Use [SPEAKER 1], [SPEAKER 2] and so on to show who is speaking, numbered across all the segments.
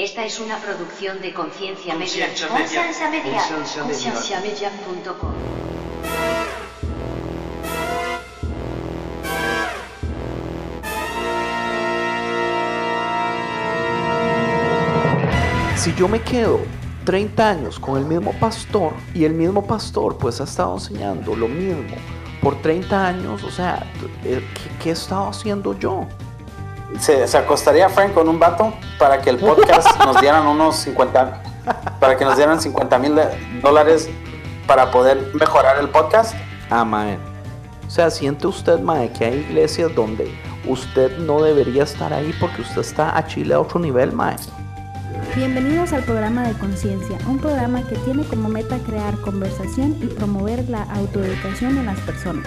[SPEAKER 1] Esta es una producción de Conciencia Media.
[SPEAKER 2] Conciencia Media.
[SPEAKER 1] Conciencia Media.
[SPEAKER 2] Conciencia Media.
[SPEAKER 1] Concienciamedia.com.
[SPEAKER 3] Si yo me quedo 30 años con el mismo pastor y el mismo pastor pues ha estado enseñando lo mismo por 30 años, o sea, ¿qué, qué he estado haciendo yo?
[SPEAKER 4] Se, se acostaría Frank con un vato para que el podcast nos dieran unos 50, para que nos dieran 50 mil dólares para poder mejorar el podcast.
[SPEAKER 3] Ah, mae. O sea, siente usted, mae, que hay iglesias donde usted no debería estar ahí porque usted está a Chile a otro nivel, mae.
[SPEAKER 5] Bienvenidos al programa de Conciencia, un programa que tiene como meta crear conversación y promover la autoeducación en las personas,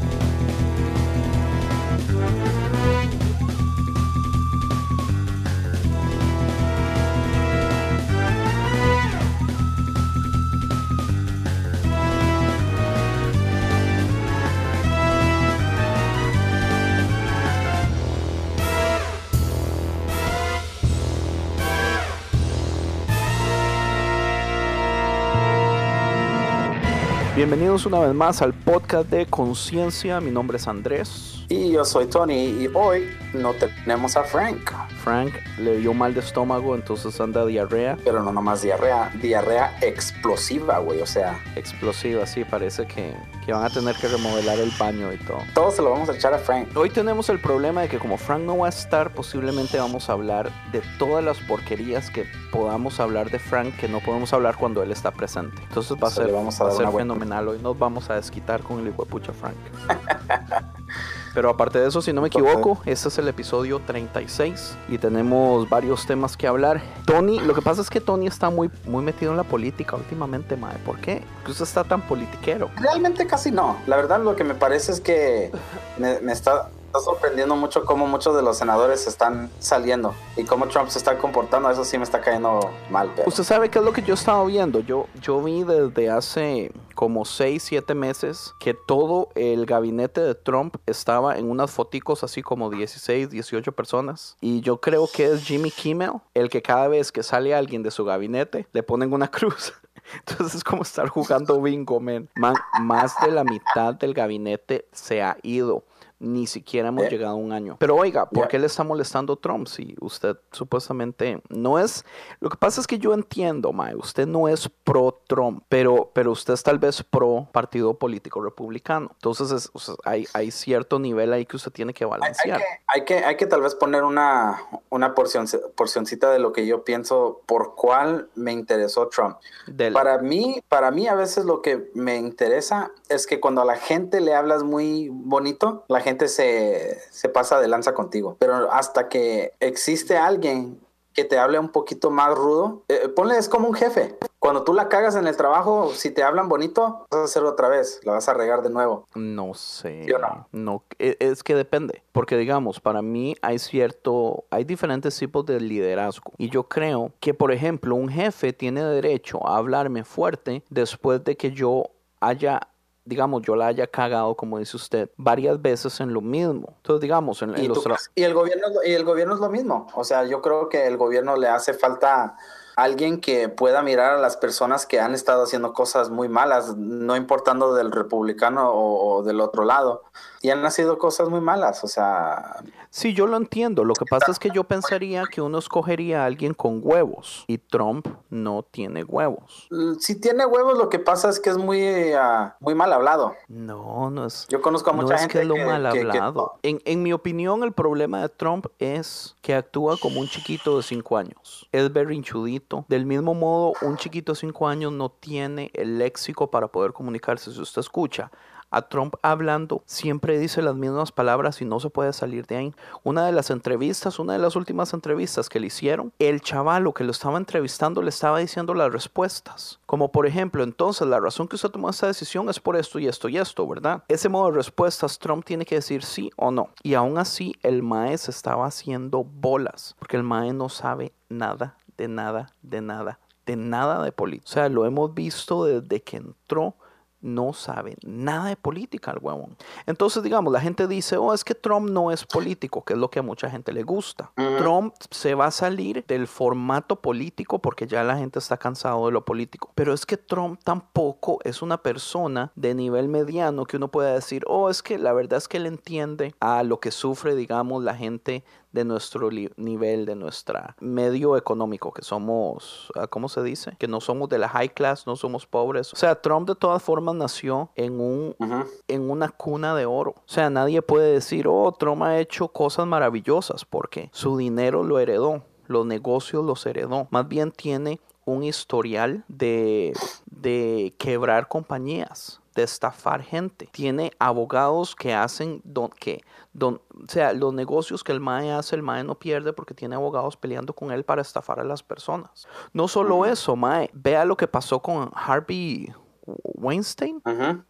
[SPEAKER 3] Bienvenidos una vez más al podcast de Conciencia. Mi nombre es Andrés.
[SPEAKER 4] Y yo soy Tony y hoy no tenemos a Frank,
[SPEAKER 3] Frank le dio mal de estómago, entonces anda diarrea
[SPEAKER 4] pero no nomás diarrea, diarrea explosiva, güey, o sea,
[SPEAKER 3] explosiva, sí, parece que, que van a tener que remodelar el baño y todo.
[SPEAKER 4] todo se lo vamos a echar a Frank.
[SPEAKER 3] Hoy tenemos el problema de que como Frank no va a estar, posiblemente vamos a hablar de todas las porquerías que podamos hablar de Frank que no podemos hablar cuando él está presente. Entonces va a
[SPEAKER 4] Se
[SPEAKER 3] ser,
[SPEAKER 4] vamos a
[SPEAKER 3] va a ser fenomenal. Hoy nos vamos a desquitar con el hijuepucha Frank. Pero aparte de eso, si no me equivoco, este es el episodio 36 y tenemos varios temas que hablar. Tony, lo que pasa es que Tony está muy, muy metido en la política últimamente, mae. ¿Por qué? Usted está tan politiquero.
[SPEAKER 4] Realmente casi no. La verdad lo que me parece es que me, me está, está sorprendiendo mucho cómo muchos de los senadores están saliendo y cómo Trump se está comportando. Eso sí me está cayendo mal. Pero...
[SPEAKER 3] Usted sabe qué es lo que yo estaba viendo. Yo, yo vi desde hace como 6, 7 meses que todo el gabinete de Trump estaba en unas foticos así como 16, 18 personas. Y yo creo que es Jimmy Kimmel el que cada vez que sale alguien de su gabinete le ponen una cruz. Entonces es como estar jugando bingo, man. Man, más de la mitad del gabinete se ha ido. Ni siquiera hemos
[SPEAKER 4] Eh.
[SPEAKER 3] llegado a un año. Pero oiga, ¿por qué le está molestando Trump si usted supuestamente no es... Lo que pasa es que yo entiendo, Mae, usted no es pro Trump, pero, pero usted es tal vez pro partido político republicano. Entonces es- o sea, hay, hay cierto nivel ahí que usted tiene que
[SPEAKER 4] Hay, hay
[SPEAKER 3] balancear.
[SPEAKER 4] que, hay, que, hay que tal vez poner una, una porción, porcioncita de lo que yo pienso por cuál me interesó Trump.
[SPEAKER 3] Del-
[SPEAKER 4] Para mí, para mí a veces lo que me interesa es que cuando a la gente le hablas muy bonito, la gente se, se pasa de lanza contigo. Pero hasta que existe alguien que te hable un poquito más rudo, eh, ponle, es como un jefe. Cuando tú la cagas en el trabajo, si te hablan bonito, vas a hacerlo otra vez, la vas a regar de nuevo.
[SPEAKER 3] No sé.
[SPEAKER 4] ¿Sí o no?
[SPEAKER 3] No, e- es que depende. Porque digamos, para mí hay cierto, hay diferentes tipos de liderazgo. Y yo creo que, por ejemplo, un jefe tiene derecho a hablarme fuerte después de que yo haya, digamos, yo la haya cagado, como dice usted, varias veces en lo mismo. Entonces, digamos, en, en
[SPEAKER 4] Y,
[SPEAKER 3] los
[SPEAKER 4] tú- y el gobierno y el gobierno es lo mismo. O sea, yo creo que el gobierno le hace falta alguien que pueda mirar a las personas que han estado haciendo cosas muy malas, no importando del republicano o, o del otro lado. Y han nacido cosas muy malas. O sea,
[SPEAKER 3] Sí, yo lo entiendo. Lo que pasa es que yo pensaría que uno escogería a alguien con huevos y Trump no tiene huevos.
[SPEAKER 4] l- si tiene huevos, lo que pasa es que es muy, ah, muy mal hablado.
[SPEAKER 3] No, no es.
[SPEAKER 4] Yo conozco a mucha
[SPEAKER 3] no es
[SPEAKER 4] gente
[SPEAKER 3] que es lo
[SPEAKER 4] que-
[SPEAKER 3] mal
[SPEAKER 4] que- que-
[SPEAKER 3] hablado. En, en mi opinión, el problema de Trump es que actúa como un chiquito de 5 años. Es berrinchudito. Del mismo modo, un chiquito de 5 años no tiene el léxico para poder comunicarse. Si usted escucha a Trump hablando, siempre dice las mismas palabras y no se puede salir de ahí. Una de las entrevistas, una de las últimas entrevistas que le hicieron, el chavalo que lo estaba entrevistando le estaba diciendo las respuestas. Como por ejemplo, entonces la razón que usted tomó esta decisión es por esto y esto y esto, ¿verdad? Ese modo de respuestas Trump tiene que decir sí o no. Y aún así el MAE se estaba haciendo bolas, porque el MAE no sabe nada, de nada, de nada, de nada de política. O sea, lo hemos visto desde que entró no sabe nada de política el huevón. Entonces, digamos, la gente dice, oh, es que Trump no es político, que es lo que a mucha gente le gusta. Trump se va a salir del formato político porque ya la gente está cansado de lo político. Pero es que Trump tampoco es una persona de nivel mediano que uno pueda decir, oh, es que la verdad es que él entiende a lo que sufre, digamos, la gente de nuestro nivel, de nuestra medio económico, que somos, ah, ¿cómo se dice? Que no somos de la high class, no somos pobres. O sea, Trump de todas formas nació en, un, en una cuna de oro. O sea, nadie puede decir, oh, Trump ha hecho cosas maravillosas porque su dinero lo heredó, los negocios los heredó. Más bien tiene un historial de, de quebrar compañías de estafar gente. Tiene abogados que hacen don, que, don, o sea, los negocios que el MAE hace, el MAE no pierde porque tiene abogados peleando con él para estafar a las personas. No solo eso, MAE, vea lo que pasó con Harvey Weinstein,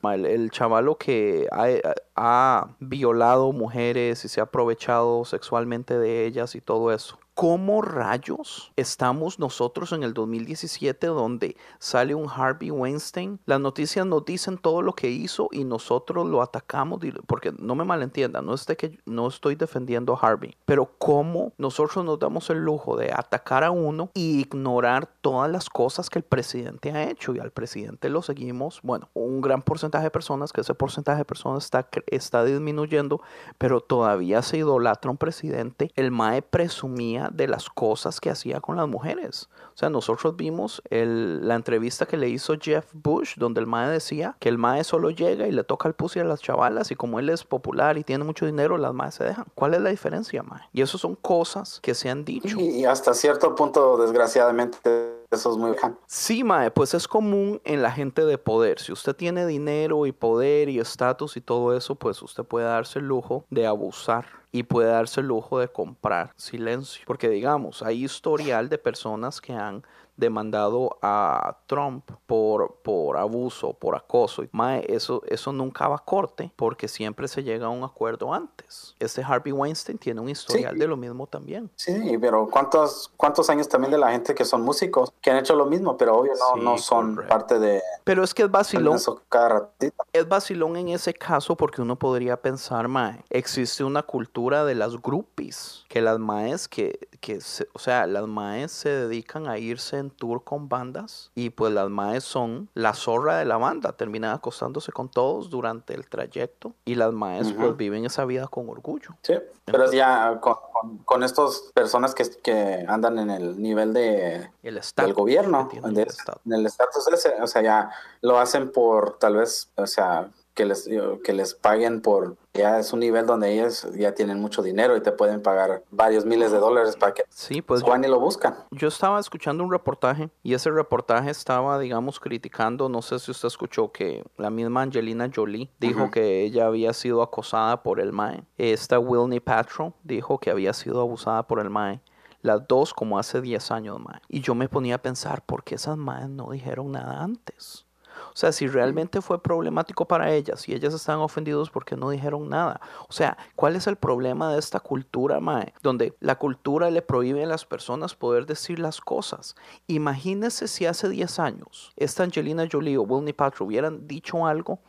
[SPEAKER 3] el, el, chavalo que ha, ha, violado mujeres y se ha aprovechado sexualmente de ellas y todo eso. ¿Cómo rayos estamos nosotros en el 2017 donde sale un Harvey Weinstein? Las noticias nos dicen todo lo que hizo y nosotros lo atacamos, porque no me malentiendan, no, es que no estoy defendiendo a Harvey, pero cómo nosotros nos damos el lujo de atacar a uno y ignorar todas las cosas que el presidente ha hecho y al presidente lo seguimos, bueno, un gran porcentaje de personas, que ese porcentaje de personas está, está disminuyendo, pero todavía se idolatra un presidente. El MAE presumía de las cosas que hacía con las mujeres. O sea, nosotros vimos el, la entrevista que le hizo Jeff Bush, donde el Mae decía que el Mae solo llega y le toca el pussy a las chavalas y como él es popular y tiene mucho dinero, las Mae se dejan. ¿Cuál es la diferencia, Mae? Y eso son cosas que se han dicho.
[SPEAKER 4] Y, hasta cierto punto, desgraciadamente, eso es muy.
[SPEAKER 3] Sí, Mae, pues es común en la gente de poder. Si usted tiene dinero y poder y estatus y todo eso, pues usted puede darse el lujo de abusar y puede darse el lujo de comprar silencio. Porque digamos, hay historial de personas que han demandado a Trump por, por abuso, por acoso. Mae, eso, eso nunca va a corte porque siempre se llega a un acuerdo antes. Este Harvey Weinstein tiene un historial de lo mismo también.
[SPEAKER 4] Sí, pero ¿cuántos, ¿cuántos años también de la gente que son músicos que han hecho lo mismo, pero obvio no, no son parte de...
[SPEAKER 3] Pero es que es vacilón. Es vacilón en ese caso porque uno podría pensar, Mae, existe una cultura de las groupies, que las Maes que, que o sea, las Maes se dedican a irse en tour con bandas y pues las maes son la zorra de la banda, terminan acostándose con todos durante el trayecto y las maes pues viven esa vida con orgullo.
[SPEAKER 4] Sí, pero ya con, con, estas personas que, que, andan en el nivel de
[SPEAKER 3] el
[SPEAKER 4] del gobierno, en el estatus ese, o sea, ya lo hacen por tal vez, o sea, que les, que les paguen por, ya es un nivel donde ellos ya tienen mucho dinero y te pueden pagar varios miles de dólares para que
[SPEAKER 3] sí, pues
[SPEAKER 4] Juan y lo buscan.
[SPEAKER 3] Yo estaba escuchando un reportaje y ese reportaje estaba, digamos, criticando, no sé si usted escuchó que la misma Angelina Jolie dijo que ella había sido acosada por el MAE. Esta Wilney Patro dijo que había sido abusada por el MAE las dos como hace 10 años, mae. Y yo me ponía a pensar, ¿por qué esas maes no dijeron nada antes? O sea, si realmente fue problemático para ellas y ellas están ofendidos porque no dijeron nada. O sea, ¿cuál es el problema de esta cultura, Mae? Donde la cultura le prohíbe a las personas poder decir las cosas. Imagínese si hace 10 años esta Angelina Jolie o Wilney Patro hubieran dicho algo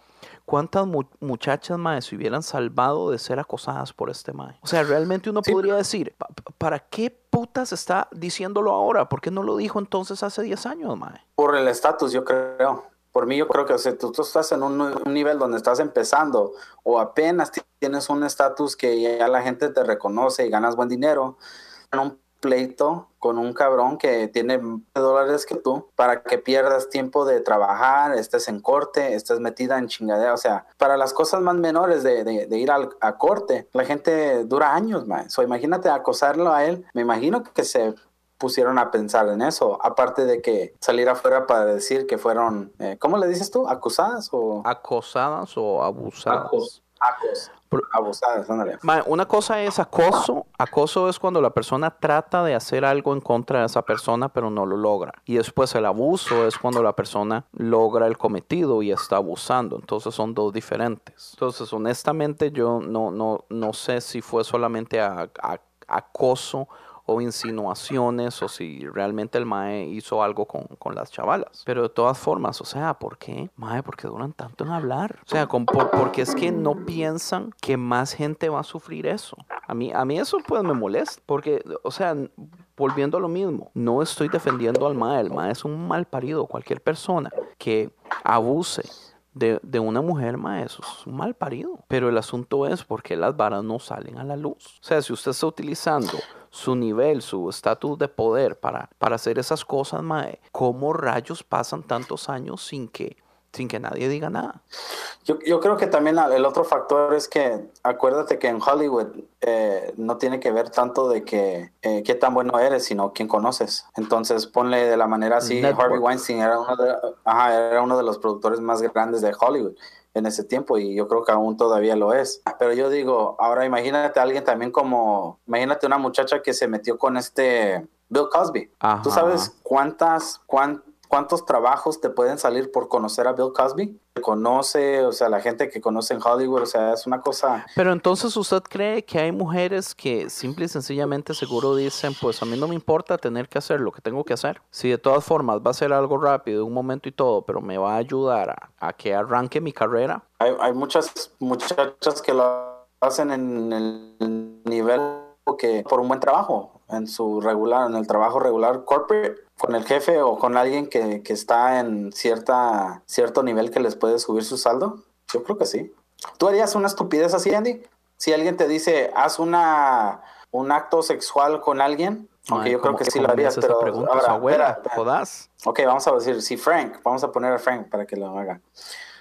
[SPEAKER 3] ¿Cuántas muchachas mae se hubieran salvado de ser acosadas por este mae? O sea, realmente uno podría decir, ¿para qué putas está diciéndolo ahora? ¿Por qué no lo dijo entonces hace 10 años, mae?
[SPEAKER 4] Por el estatus, yo creo por mí yo creo que si tú, estás en un, nivel donde estás empezando o apenas tienes un estatus que ya la gente te reconoce y ganas buen dinero, en un pleito con un cabrón que tiene dólares que tú para que pierdas tiempo de trabajar, estés en corte, estés metida en chingadera. O sea, para las cosas más menores de, de, ir al, a corte, la gente dura años, más. O imagínate acosarlo a él. Me imagino que se pusieron a pensar en eso, aparte de que salir afuera para decir que fueron, eh, ¿cómo le dices tú? ¿Acusadas o...?
[SPEAKER 3] Acosadas o abusadas.
[SPEAKER 4] Acos, acos, abusadas, ándale.
[SPEAKER 3] Una cosa es acoso. Acoso es cuando la persona trata de hacer algo en contra de esa persona, pero no lo logra. Y después el abuso es cuando la persona logra el cometido y está abusando. Entonces son dos diferentes. Entonces, honestamente, yo no, no, no sé si fue solamente a- a- acoso o insinuaciones o si realmente el mae hizo algo con, con las chavalas. Pero de todas formas, o sea, ¿por qué? Mae, ¿por qué duran tanto en hablar? O sea, con- por- porque es que no piensan que más gente va a sufrir eso. A mí, a mí eso pues me molesta, porque, o sea, volviendo a lo mismo, no estoy defendiendo al mae, el mae es un mal parido, cualquier persona que abuse de, de una mujer, ma, eso es un mal parido. Pero el asunto es por qué las varas no salen a la luz. O sea, si usted está utilizando su nivel, su estatus de poder para, para hacer esas cosas, mae, ¿cómo rayos pasan tantos años sin que, sin que nadie diga nada?
[SPEAKER 4] Yo, yo creo que también el otro factor es que acuérdate que en Hollywood eh, no tiene que ver tanto de que eh, qué tan bueno eres, sino quién conoces. Entonces ponle de la manera así,
[SPEAKER 3] Network.
[SPEAKER 4] Harvey Weinstein era uno, de, ajá, era uno de los productores más grandes de Hollywood en ese tiempo y yo creo que aún todavía lo es. Pero yo digo, ahora imagínate a alguien también como, imagínate una muchacha que se metió con este Bill Cosby.
[SPEAKER 3] Ajá.
[SPEAKER 4] ¿Tú sabes cuántas, cuán- cuántos trabajos te pueden salir por conocer a Bill Cosby? Conoce, o sea, la gente que conoce en Hollywood, o sea, es una cosa...
[SPEAKER 3] Pero entonces usted cree que hay mujeres que simple y sencillamente seguro dicen, pues a mí no me importa tener que hacer lo que tengo que hacer. Si de todas formas va a ser algo rápido, un momento y todo, pero me va a ayudar a, a que arranque mi carrera.
[SPEAKER 4] Hay, hay muchas muchachas que lo hacen en el nivel que por un buen trabajo, en su regular, en el trabajo regular corporate, con el jefe o con alguien que, que está en cierta, cierto nivel que les puede subir su saldo. Yo creo que sí. ¿Tú harías una estupidez así, Andy? Si alguien te dice, haz una, un acto sexual con alguien, aunque yo creo
[SPEAKER 3] ¿cómo-
[SPEAKER 4] que sí lo harías, pero
[SPEAKER 3] pregunta,
[SPEAKER 4] ahora,
[SPEAKER 3] abuela,
[SPEAKER 4] espera,
[SPEAKER 3] jodas.
[SPEAKER 4] Ok, vamos a decir, si Frank, vamos a poner a Frank para que lo haga.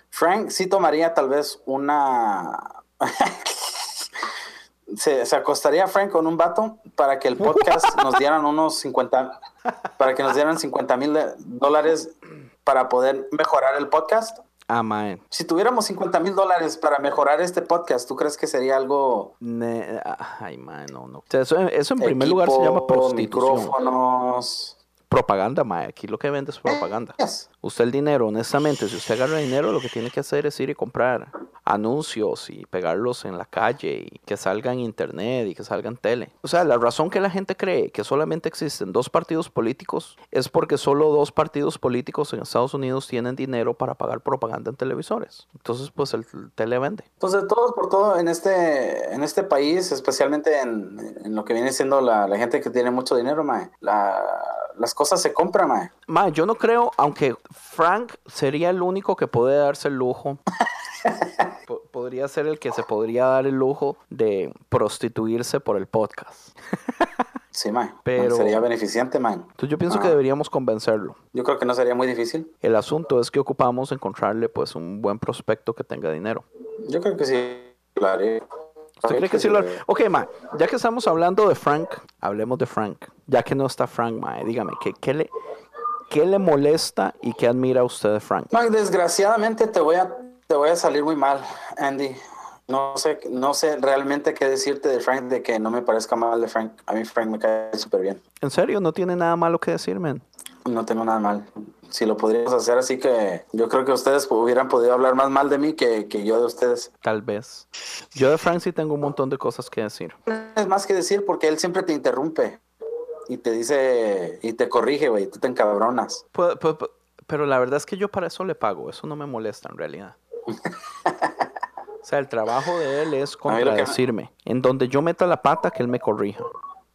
[SPEAKER 4] Frank sí tomaría tal vez una... se, se acostaría Frank con un vato para que el podcast nos dieran unos 50, para que nos dieran 50 mil dólares para poder mejorar el podcast.
[SPEAKER 3] Ah, mae.
[SPEAKER 4] Si tuviéramos 50 mil dólares para mejorar este podcast, ¿tú crees que sería algo...
[SPEAKER 3] Ne- Ay, mae, no, no. O sea, eso, eso en primer lugar se llama prostitución.
[SPEAKER 4] micrófonos...
[SPEAKER 3] Propaganda, mae. Aquí lo que vende es propaganda.
[SPEAKER 4] Yes.
[SPEAKER 3] Usted el dinero, honestamente, si usted agarra dinero, lo que tiene que hacer es ir y comprar anuncios y pegarlos en la calle y que salga en internet y que salga en tele. O sea, la razón que la gente cree que solamente existen dos partidos políticos es porque solo dos partidos políticos en Estados Unidos tienen dinero para pagar propaganda en televisores. Entonces, pues el tele vende.
[SPEAKER 4] De todos por todo en este, en este país, especialmente en, en lo que viene siendo la, la gente que tiene mucho dinero, mae, la- las cosas se compran, mae.
[SPEAKER 3] Ma, yo no creo, aunque Frank sería el único que puede darse el lujo. po- podría ser el que se podría dar el lujo de prostituirse por el podcast.
[SPEAKER 4] Sí, mae.
[SPEAKER 3] Pero-
[SPEAKER 4] Sería beneficiante, mae.
[SPEAKER 3] Entonces yo pienso
[SPEAKER 4] Ah.
[SPEAKER 3] que deberíamos convencerlo.
[SPEAKER 4] Yo creo que no sería muy difícil.
[SPEAKER 3] El asunto es que ocupamos encontrarle pues un buen prospecto que tenga dinero.
[SPEAKER 4] Yo creo que sí haría.
[SPEAKER 3] ¿Usted cree que sí lo Ok, ma, ya que estamos hablando de Frank, hablemos de Frank. Ya que no está Frank, ma, dígame, ¿qué, qué le, ¿qué le molesta y qué admira usted de Frank?
[SPEAKER 4] Mae, desgraciadamente te voy a te voy a salir muy mal, Andy. No sé, no sé realmente qué decirte de Frank, de que no me parezca mal de Frank. A mí Frank me cae súper bien.
[SPEAKER 3] ¿En serio? ¿No tiene nada malo que decir, man?
[SPEAKER 4] No tengo nada mal. Si lo podríamos hacer así que yo creo que ustedes hubieran podido hablar más mal de mí que, que yo de ustedes.
[SPEAKER 3] Tal vez. Yo de Frank sí tengo un montón de cosas que decir.
[SPEAKER 4] Es más que decir porque él siempre te interrumpe y te dice y te corrige, güey. Tú te encabronas.
[SPEAKER 3] Pu- Pero la verdad es que yo para eso le pago. Eso no me molesta en realidad. O sea, el trabajo de él es contradecirme. En donde yo meta la pata, que él me corrija.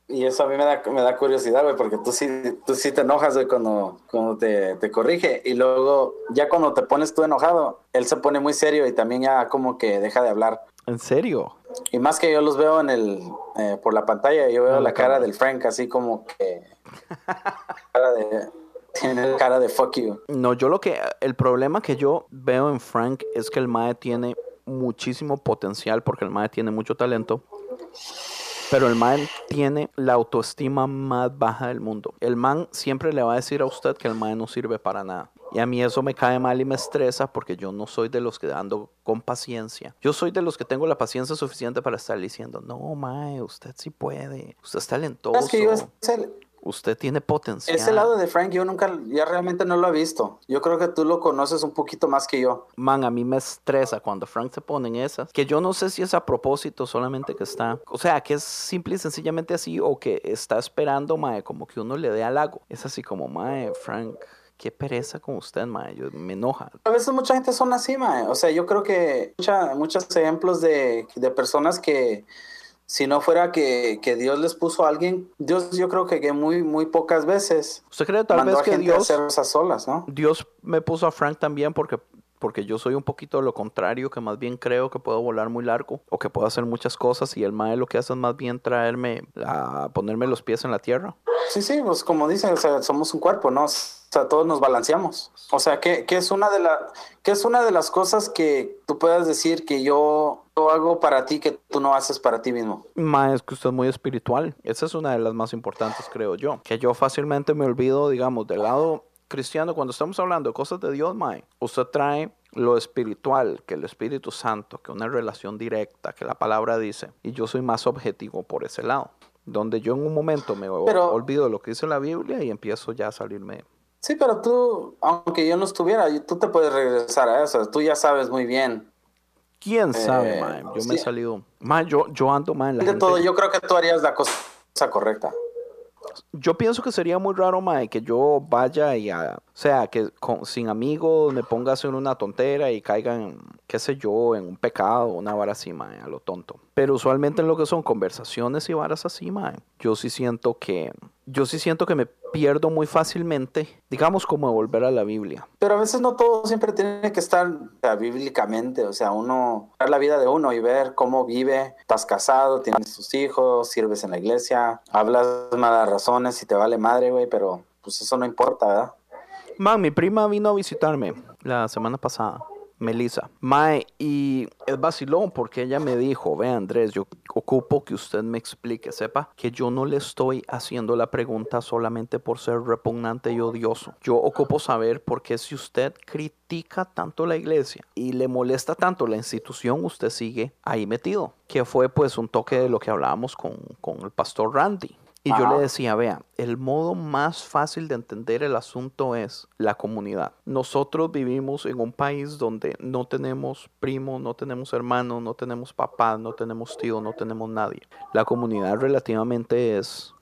[SPEAKER 4] Y eso a mí me da, me da curiosidad, güey, porque tú sí, tú sí te enojas, güey, cuando, cuando te, te corrige. Y luego, ya cuando te pones tú enojado, él se pone muy serio y también ya como que deja de hablar.
[SPEAKER 3] ¿En serio?
[SPEAKER 4] Y más que yo los veo en el, eh, por la pantalla, yo veo
[SPEAKER 3] Ah,
[SPEAKER 4] la cara del Frank así como que... cara de, tiene cara de fuck you.
[SPEAKER 3] No, yo lo que... El problema que yo veo en Frank es que el Mae tiene muchísimo potencial porque el Mae tiene mucho talento. Pero el man tiene la autoestima más baja del mundo. El man siempre le va a decir a usted que el man no sirve para nada. Y a mí eso me cae mal y me estresa porque yo no soy de los que ando con paciencia. Yo soy de los que tengo la paciencia suficiente para estar diciendo, no, mae, usted sí puede. Usted es talentoso.
[SPEAKER 4] Es que yo
[SPEAKER 3] Usted tiene potencial.
[SPEAKER 4] ese lado de Frank yo nunca, ya realmente no lo he visto. Yo creo que tú lo conoces un poquito más que yo.
[SPEAKER 3] Man, a mí me estresa cuando Frank se pone en esas. Que yo no sé si es a propósito, solamente que está. O sea, que es simple y sencillamente así, o que está esperando, mae, como que uno le dé halago. Es así como, mae, Frank, qué pereza con usted, mae. Yo, me enoja.
[SPEAKER 4] A veces mucha gente son así, mae. O sea, yo creo que mucha, muchos ejemplos de, de personas que si no fuera que, que Dios les puso a alguien, Dios yo creo que, muy, muy pocas veces
[SPEAKER 3] ¿Usted cree tal
[SPEAKER 4] mandó
[SPEAKER 3] vez
[SPEAKER 4] a
[SPEAKER 3] que
[SPEAKER 4] a
[SPEAKER 3] Dios,
[SPEAKER 4] hacer cosas solas, ¿no?
[SPEAKER 3] Dios me puso a Frank también porque, porque yo soy un poquito lo contrario, que más bien creo que puedo volar muy largo o que puedo hacer muchas cosas y el mae lo que hace es más bien traerme a ponerme los pies en la tierra?
[SPEAKER 4] Sí, sí, pues como dicen, o sea, somos un cuerpo, ¿no? Sea, todos nos balanceamos. O sea, ¿qué, qué es, una de la, es una de las cosas que tú puedas decir que yo, yo hago para ti que tú no haces para ti mismo?
[SPEAKER 3] Ma, es que usted es muy espiritual. Esa es una de las más importantes, creo yo. Que yo fácilmente me olvido, digamos, del lado cristiano, cuando estamos hablando de cosas de Dios, mae, usted trae lo espiritual, que el Espíritu Santo, que una relación directa, que la palabra dice, y yo soy más objetivo por ese lado. Donde yo en un momento me
[SPEAKER 4] Pero-
[SPEAKER 3] olvido lo que dice la Biblia y empiezo ya a salirme.
[SPEAKER 4] Sí, pero tú, aunque yo no estuviera, tú te puedes regresar a eso. Tú ya sabes muy bien.
[SPEAKER 3] ¿Quién sabe,
[SPEAKER 4] Eh?
[SPEAKER 3] Yo me he salido. Mae, yo, yo ando, mae, en la
[SPEAKER 4] De
[SPEAKER 3] gente-
[SPEAKER 4] todo, yo creo que tú harías la cosa correcta.
[SPEAKER 3] Yo pienso que sería muy raro, mae, que yo vaya y a, o sea, que con- sin amigos me ponga a hacer una tontera y caiga en, qué sé yo, en un pecado, una vara así, mae, a lo tonto. Pero usualmente en lo que son conversaciones y varas así, mae, yo sí siento que, yo sí siento que me pierdo muy fácilmente, digamos como volver a la Biblia.
[SPEAKER 4] Pero a veces no todo siempre tiene que estar o sea, bíblicamente, o sea, uno, ver la vida de uno y ver cómo vive, estás casado, tienes tus hijos, sirves en la iglesia, hablas malas razones y te vale madre, güey, pero pues eso no importa, ¿verdad?
[SPEAKER 3] Man, mi prima vino a visitarme la semana pasada, Melissa. Mae, y es vacilón porque ella me dijo, ve Andrés, yo ocupo que usted me explique, sepa que yo no le estoy haciendo la pregunta solamente por ser repugnante y odioso. Yo ocupo saber por qué si usted critica tanto la iglesia y le molesta tanto la institución, usted sigue ahí metido. Que fue pues un toque de lo que hablábamos con, con el pastor Randy. Y yo le decía, vea, el modo más fácil de entender el asunto es la comunidad. Nosotros vivimos en un país donde no tenemos primos, no tenemos hermanos, no tenemos papás, no tenemos tíos, no tenemos nadie. La comunidad relativamente es,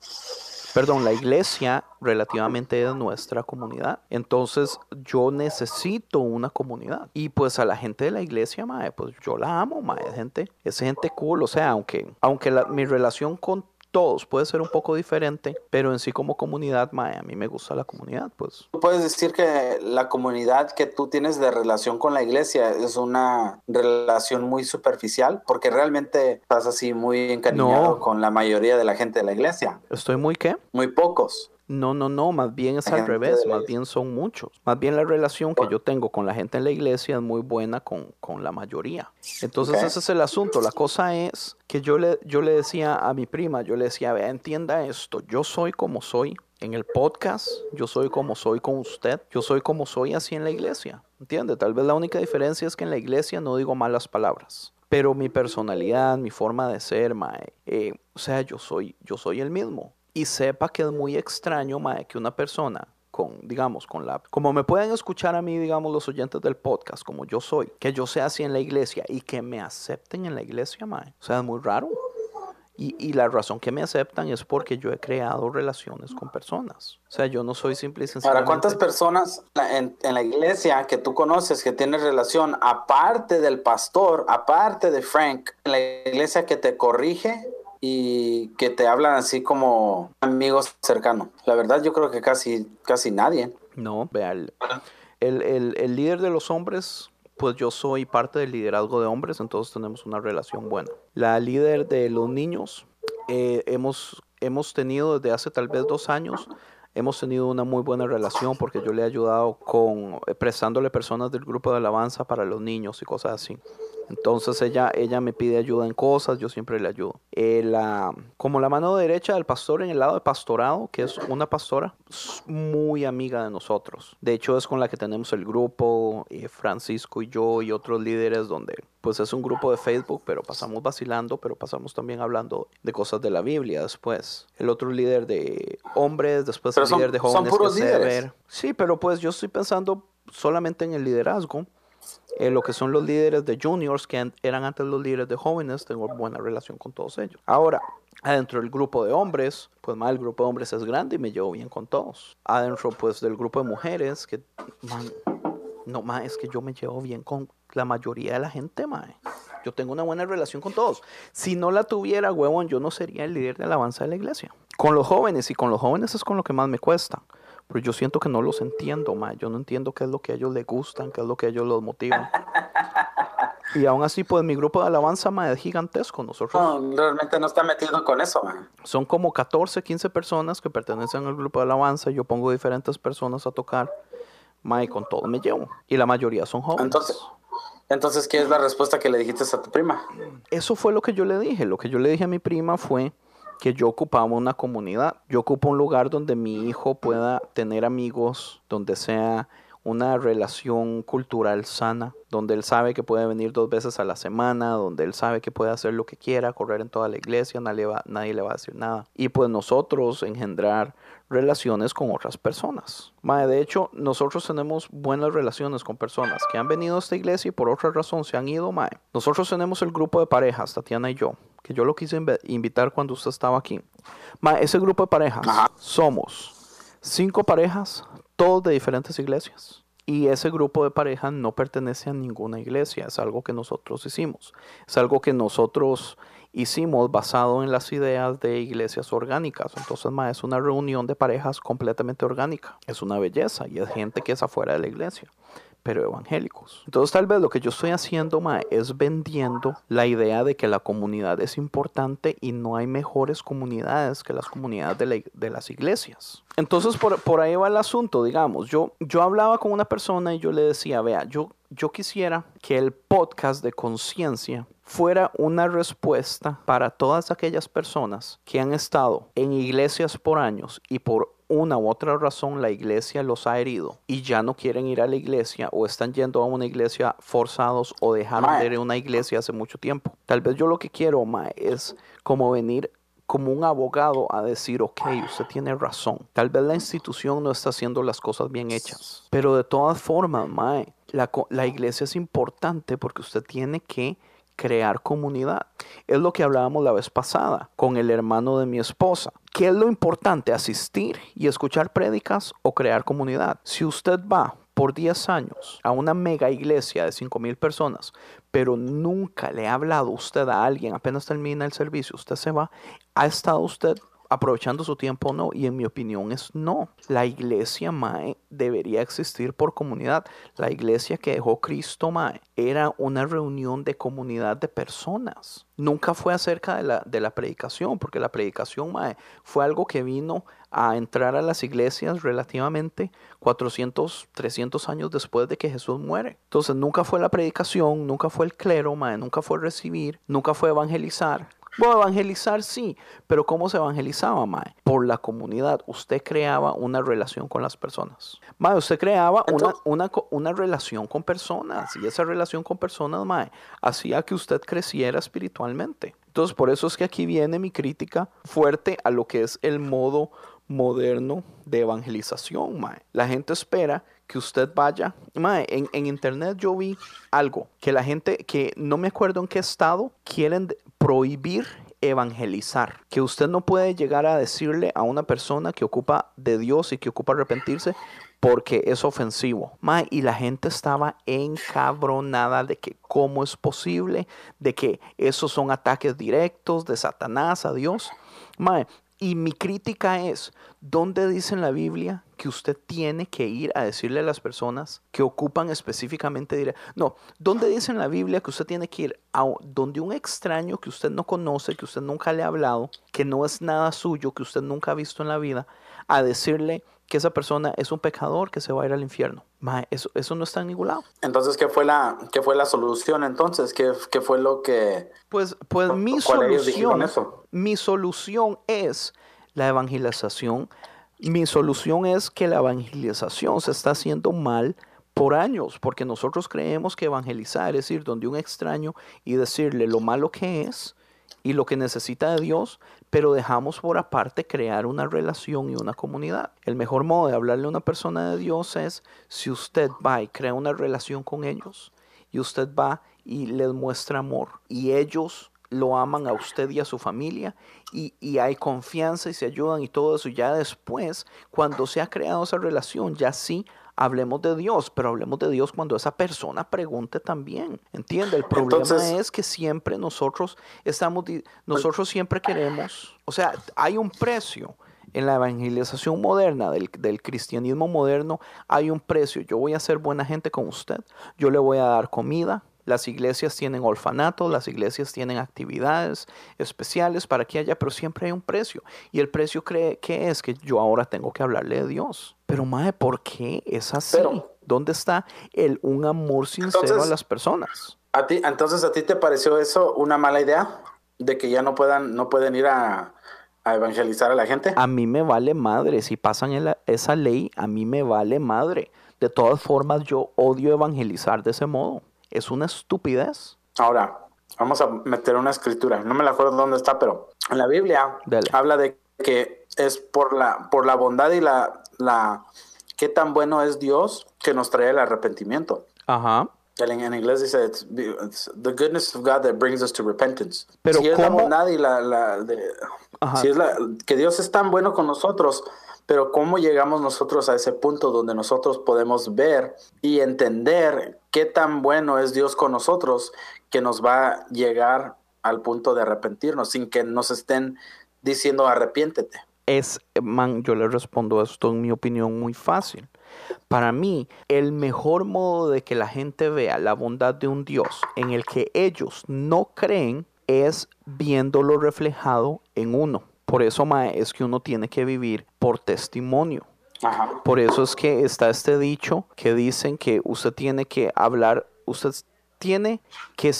[SPEAKER 3] perdón, la iglesia relativamente es nuestra comunidad. Entonces yo necesito una comunidad. Y pues a la gente de la iglesia, mae, pues yo la amo, mae, es gente, es gente cool. O sea, aunque, aunque la- mi relación con todos puede ser un poco diferente, pero en sí como comunidad, mae, a mí me gusta la comunidad, pues.
[SPEAKER 4] Tú puedes decir que la comunidad que tú tienes de relación con la iglesia es una relación muy superficial, porque realmente estás así muy encariñado
[SPEAKER 3] No.
[SPEAKER 4] con la mayoría de la gente de la iglesia.
[SPEAKER 3] ¿Estoy muy qué?
[SPEAKER 4] Muy pocos.
[SPEAKER 3] No, no, no, más bien es al revés, más bien son muchos. Más bien la relación que yo tengo con la gente en la iglesia es muy buena con, con la mayoría. Entonces
[SPEAKER 4] Ok.
[SPEAKER 3] ese es el asunto. La cosa es que yo le, yo le decía a mi prima, yo le decía, vea, entienda esto, yo soy como soy en el podcast, yo soy como soy con usted, yo soy como soy así en la iglesia. ¿Entiende? Tal vez la única diferencia es que en la iglesia no digo malas palabras. Pero mi personalidad, mi forma de ser, mae, eh, o sea, yo soy, yo soy el mismo. Y sepa que es muy extraño, mae, que una persona con, digamos, con la... Como me pueden escuchar a mí, digamos, los oyentes del podcast, como yo soy, que yo sea así en la iglesia y que me acepten en la iglesia, mae. O sea, es muy raro. Y, y la razón que me aceptan es porque yo he creado relaciones con personas. O sea, yo no soy simple y sencillamente...
[SPEAKER 4] Ahora, ¿cuántas personas en, en la iglesia que tú conoces que tienes relación, aparte del pastor, aparte de Frank, en la iglesia que te corrige y que te hablan así como amigos cercanos? La verdad, yo creo que casi, casi nadie.
[SPEAKER 3] No, vea, el, el, el- el líder de los hombres, pues yo soy parte del liderazgo de hombres, entonces tenemos una relación buena. La líder de los niños, eh, hemos, hemos tenido desde hace tal vez dos años, hemos tenido una muy buena relación porque yo le he ayudado con, eh, prestándole personas del grupo de alabanza para los niños y cosas así. Entonces ella, ella me pide ayuda en cosas, yo siempre le ayudo. Eh, la- como la mano derecha del pastor en el lado de pastorado, que es una pastora muy amiga de nosotros. De hecho es con la que tenemos el grupo, eh, Francisco y yo y otros líderes donde pues es un grupo de Facebook, pero pasamos vacilando, pero pasamos también hablando de cosas de la Biblia después. El otro líder de hombres, después
[SPEAKER 4] Pero
[SPEAKER 3] el
[SPEAKER 4] son-
[SPEAKER 3] líder de
[SPEAKER 4] son
[SPEAKER 3] jóvenes
[SPEAKER 4] puros
[SPEAKER 3] que es
[SPEAKER 4] líderes.
[SPEAKER 3] Sí, pero pues yo estoy pensando solamente en el liderazgo. Eh, lo que son los líderes de juniors, que an- eran antes los líderes de jóvenes, tengo buena relación con todos ellos. Ahora, adentro del grupo de hombres, pues más el grupo de hombres es grande y me llevo bien con todos. Adentro, pues del grupo de mujeres, que, no más es que yo me llevo bien con la mayoría de la gente, mae. Yo tengo una buena relación con todos. Si no la tuviera, huevón, yo no sería el líder de alabanza de la iglesia. Con los jóvenes, y con los jóvenes es con lo que más me cuesta. Pero yo siento que no los entiendo, mae. Yo no entiendo qué es lo que a ellos les gustan, qué es lo que a ellos los motiva. Y aún así, pues mi grupo de alabanza, es gigantesco. Nosotros
[SPEAKER 4] No, realmente no está metido con eso, man.
[SPEAKER 3] son como 14, 15 personas que pertenecen al grupo de alabanza. Yo pongo diferentes personas a tocar. Mae, con todo me llevo. Y la mayoría son jóvenes.
[SPEAKER 4] Entonces, entonces, ¿qué es la respuesta que le dijiste a tu prima?
[SPEAKER 3] Eso fue lo que yo le dije. Lo que yo le dije a mi prima fue que yo ocupaba una comunidad. Yo ocupo un lugar donde mi hijo pueda tener amigos, donde sea una relación cultural sana, donde él sabe que puede venir dos veces a la semana, donde él sabe que puede hacer lo que quiera, correr en toda la iglesia, nadie, va- nadie le va a decir nada. Y pues nosotros engendrar relaciones con otras personas. Mae, de hecho, nosotros tenemos buenas relaciones con personas que han venido a esta iglesia y por otra razón se han ido, mae. Nosotros tenemos el grupo de parejas, Tatiana y yo, que yo lo quise invitar cuando usted estaba aquí. Mae, ese grupo de parejas
[SPEAKER 4] Ajá.
[SPEAKER 3] somos cinco parejas, todos de diferentes iglesias. Y ese grupo de parejas no pertenece a ninguna iglesia, es algo que nosotros hicimos. Es algo que nosotros hicimos basado en las ideas de iglesias orgánicas. Entonces, ma, es una reunión de parejas completamente orgánica. Es una belleza y es gente que es afuera de la iglesia pero evangélicos. Entonces tal vez lo que yo estoy haciendo, ma, es vendiendo la idea de que la comunidad es importante y no hay mejores comunidades que las comunidades de, de las iglesias. Entonces por, por ahí va el asunto, digamos. Yo, yo hablaba con una persona y yo le decía, vea, yo, yo quisiera que el podcast de conciencia fuera una respuesta para todas aquellas personas que han estado en iglesias por años y por una u otra razón la iglesia los ha herido y ya no quieren ir a la iglesia o están yendo a una iglesia forzados o dejaron
[SPEAKER 4] Mae.
[SPEAKER 3] de ir a una iglesia hace mucho tiempo. Tal vez yo lo que quiero, Mae, es como venir como un abogado a decir, ok, usted tiene razón. Tal vez la institución no está haciendo las cosas bien hechas. Pero de todas formas, Mae, la, la iglesia es importante porque usted tiene que crear comunidad. Es lo que hablábamos la vez pasada con el hermano de mi esposa. ¿Qué es lo importante? ¿Asistir y escuchar prédicas o crear comunidad? Si usted va por 10 años a una mega iglesia de 5 mil personas, pero nunca le ha hablado usted a alguien, apenas termina el servicio, usted se va, ¿ha estado usted aprovechando su tiempo no? Y en mi opinión es no. La iglesia, Mae, debería existir por comunidad. La iglesia que dejó Cristo, Mae, era una reunión de comunidad de personas. Nunca fue acerca de la, de la predicación, porque la predicación, Mae, fue algo que vino a entrar a las iglesias relativamente 400, 300 años después de que Jesús muere. Entonces nunca fue la predicación, nunca fue el clero, mae, nunca fue recibir, nunca fue evangelizar. Bueno, evangelizar sí, pero ¿cómo se evangelizaba, Mae? Por la comunidad. Usted creaba una relación con las personas. Mae, usted creaba una,
[SPEAKER 4] Entonces-
[SPEAKER 3] una, una relación con personas y esa relación con personas, Mae, hacía que usted creciera espiritualmente. Entonces, por eso es que aquí viene mi crítica fuerte a lo que es el modo moderno de evangelización, Mae. La gente espera que usted vaya. En, internet yo vi algo que la gente, que no me acuerdo en qué estado, quieren prohibir evangelizar. Que usted no puede llegar a decirle a una persona que ocupa de Dios y que ocupa arrepentirse porque es ofensivo. Y la gente estaba encabronada de que cómo es posible, de que esos son ataques directos de Satanás a Dios. Mae, y mi crítica es, ¿dónde dice en la Biblia que usted tiene que ir a decirle a las personas que ocupan específicamente dire- No, ¿dónde dice en la Biblia que usted tiene que ir a donde un extraño que usted no conoce, que usted nunca le ha hablado, que no es nada suyo, que usted nunca ha visto en la vida, a decirle que esa persona es un pecador que se va a ir al infierno? Mae, eso, eso no está en ningún lado.
[SPEAKER 4] Entonces, ¿qué fue la, qué fue la solución entonces? ¿Qué, qué fue lo que...
[SPEAKER 3] Pues, pues mi
[SPEAKER 4] ¿Cuál ellos dijeron
[SPEAKER 3] solución,
[SPEAKER 4] eso?
[SPEAKER 3] mi solución es la evangelización. Mi solución es que la evangelización se está haciendo mal por años, porque nosotros creemos que evangelizar es ir donde un extraño y decirle lo malo que es y lo que necesita de Dios, pero dejamos por aparte crear una relación y una comunidad. El mejor modo de hablarle a una persona de Dios es si usted va y crea una relación con ellos y usted va y les muestra amor y ellos lo aman a usted y a su familia y, y hay confianza y se ayudan y todo eso. Ya después, cuando se ha creado esa relación, ya sí hablemos de Dios, pero hablemos de Dios cuando esa persona pregunte también. ¿Entiende? El problema
[SPEAKER 4] Entonces-
[SPEAKER 3] es que siempre nosotros estamos, nosotros siempre queremos, o sea, hay un precio. En la evangelización moderna, del, del cristianismo moderno, hay un precio. Yo voy a ser buena gente con usted. Yo le voy a dar comida. Las iglesias tienen orfanatos, las iglesias tienen actividades especiales para que haya, pero siempre hay un precio. Y el precio cree que es que yo ahora tengo que hablarle de Dios. Pero, Mae, ¿por qué es así?
[SPEAKER 4] Pero-
[SPEAKER 3] ¿Dónde está el un amor sincero a las personas?
[SPEAKER 4] ¿A ti, entonces, ¿a ti te pareció eso una mala idea? De que ya no puedan, no pueden ir a, a evangelizar a la gente.
[SPEAKER 3] A mí me vale madre. Si pasan el- esa ley, a mí me vale madre. De todas formas, yo odio evangelizar de ese modo. Es una estupidez.
[SPEAKER 4] Ahora, vamos a meter una escritura. No me la acuerdo dónde está, pero en la Biblia
[SPEAKER 3] Dale.
[SPEAKER 4] habla de que es por la, por la bondad y la, la qué tan bueno es Dios que nos trae el arrepentimiento.
[SPEAKER 3] Ajá.
[SPEAKER 4] En, en inglés dice it's, it's the goodness of God that brings us to repentance.
[SPEAKER 3] Pero
[SPEAKER 4] si es la bondad y la, la de-
[SPEAKER 3] Ajá.
[SPEAKER 4] si es la que Dios es tan bueno con nosotros, pero cómo llegamos nosotros a ese punto donde nosotros podemos ver y entender qué tan bueno es Dios con nosotros que nos va a llegar al punto de arrepentirnos sin que nos estén diciendo arrepiéntete.
[SPEAKER 3] Es, man, yo le respondo esto en mi opinión muy fácil. Para mí, el mejor modo de que la gente vea la bondad de un Dios en el que ellos no creen es viéndolo reflejado en uno. Por eso, Mae, es que uno tiene que vivir por testimonio.
[SPEAKER 4] Ajá.
[SPEAKER 3] Por eso es que está este dicho que dicen que usted tiene que hablar, usted tiene que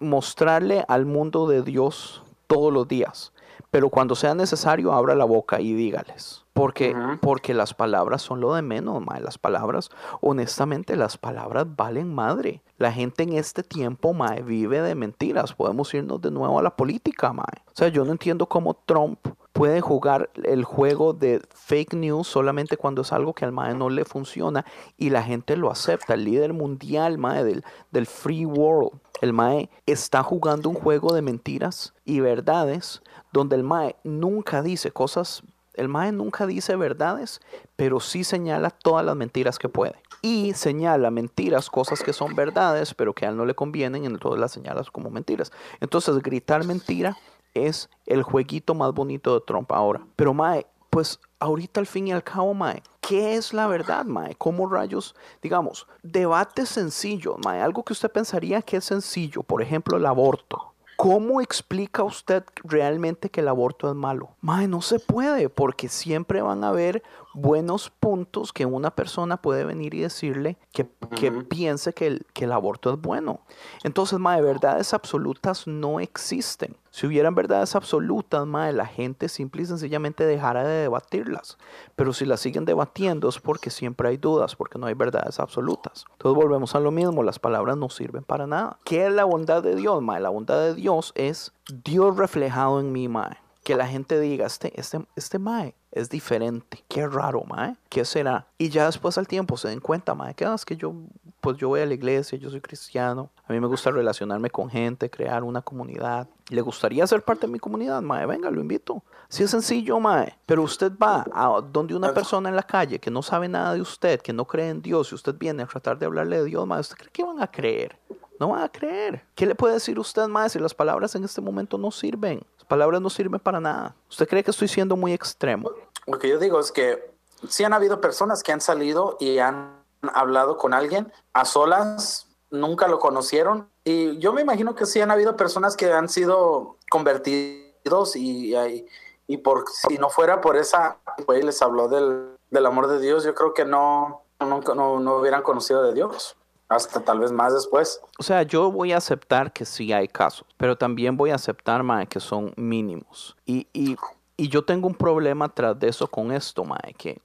[SPEAKER 3] mostrarle al mundo de Dios todos los días. Pero cuando sea necesario, abra la boca y dígales. Porque, porque las palabras son lo de menos, mae. Las palabras, honestamente, las palabras valen madre. La gente en este tiempo, mae, vive de mentiras. Podemos irnos de nuevo a la política, mae. O sea, yo no entiendo cómo Trump puede jugar el juego de fake news solamente cuando es algo que al mae no le funciona y la gente lo acepta. El líder mundial, del, del free world. El mae está jugando un juego de mentiras y verdades donde el mae nunca dice cosas, el mae nunca dice verdades, pero sí señala todas las mentiras que puede. Y señala mentiras, cosas que son verdades, pero que a él no le convienen, entonces las señalas como mentiras. Entonces gritar mentira es el jueguito más bonito de Trump ahora. Pero Mae, pues ahorita al fin y al cabo, Mae, ¿qué es la verdad, Mae? ¿Cómo rayos, digamos, debate sencillo, Mae? Algo que usted pensaría que es sencillo, por ejemplo, el aborto. ¿Cómo explica usted realmente que el aborto es malo? Mae, no se puede, porque siempre van a haber buenos puntos que una persona puede venir y decirle que, piense que el, que el aborto es bueno. Entonces, mae, verdades absolutas no existen. Si hubieran verdades absolutas, mae, la gente simple y sencillamente dejara de debatirlas. Pero si las siguen debatiendo es porque siempre hay dudas, porque no hay verdades absolutas. Entonces volvemos a lo mismo, las palabras no sirven para nada. ¿Qué es la bondad de Dios, mae? La bondad de Dios es Dios reflejado en mí, mae. Que la gente diga, este, este, este mae es diferente. Qué raro, mae. ¿Qué será? Y ya después al tiempo se den cuenta, mae, que "Ah, es que yo, pues yo voy a la iglesia, yo soy cristiano. A mí me gusta relacionarme con gente, crear una comunidad. ¿Le gustaría ser parte de mi comunidad, mae? Venga, lo invito. Si es sencillo, mae. Pero usted va a donde una persona en la calle que no sabe nada de usted, que no cree en Dios, y usted viene a tratar de hablarle de Dios, mae, ¿usted cree que van a creer? No van a creer. ¿Qué le puede decir usted más si las palabras en este momento no sirven? Palabras no sirven para nada. ¿Usted cree que estoy siendo muy extremo?
[SPEAKER 4] Lo que yo digo es que sí han habido personas que han salido y han hablado con alguien a solas, nunca lo conocieron. Y yo me imagino que sí han habido personas que han sido convertidos y, y, y por si no fuera por esa, pues les habló del, del amor de Dios, yo creo que no, nunca no, no hubieran conocido de Dios hasta tal vez más después.
[SPEAKER 3] O sea, yo voy a aceptar que sí hay casos, pero también voy a aceptar, mae, que son mínimos. Y, y, y yo tengo un problema tras de eso con esto, mae, que,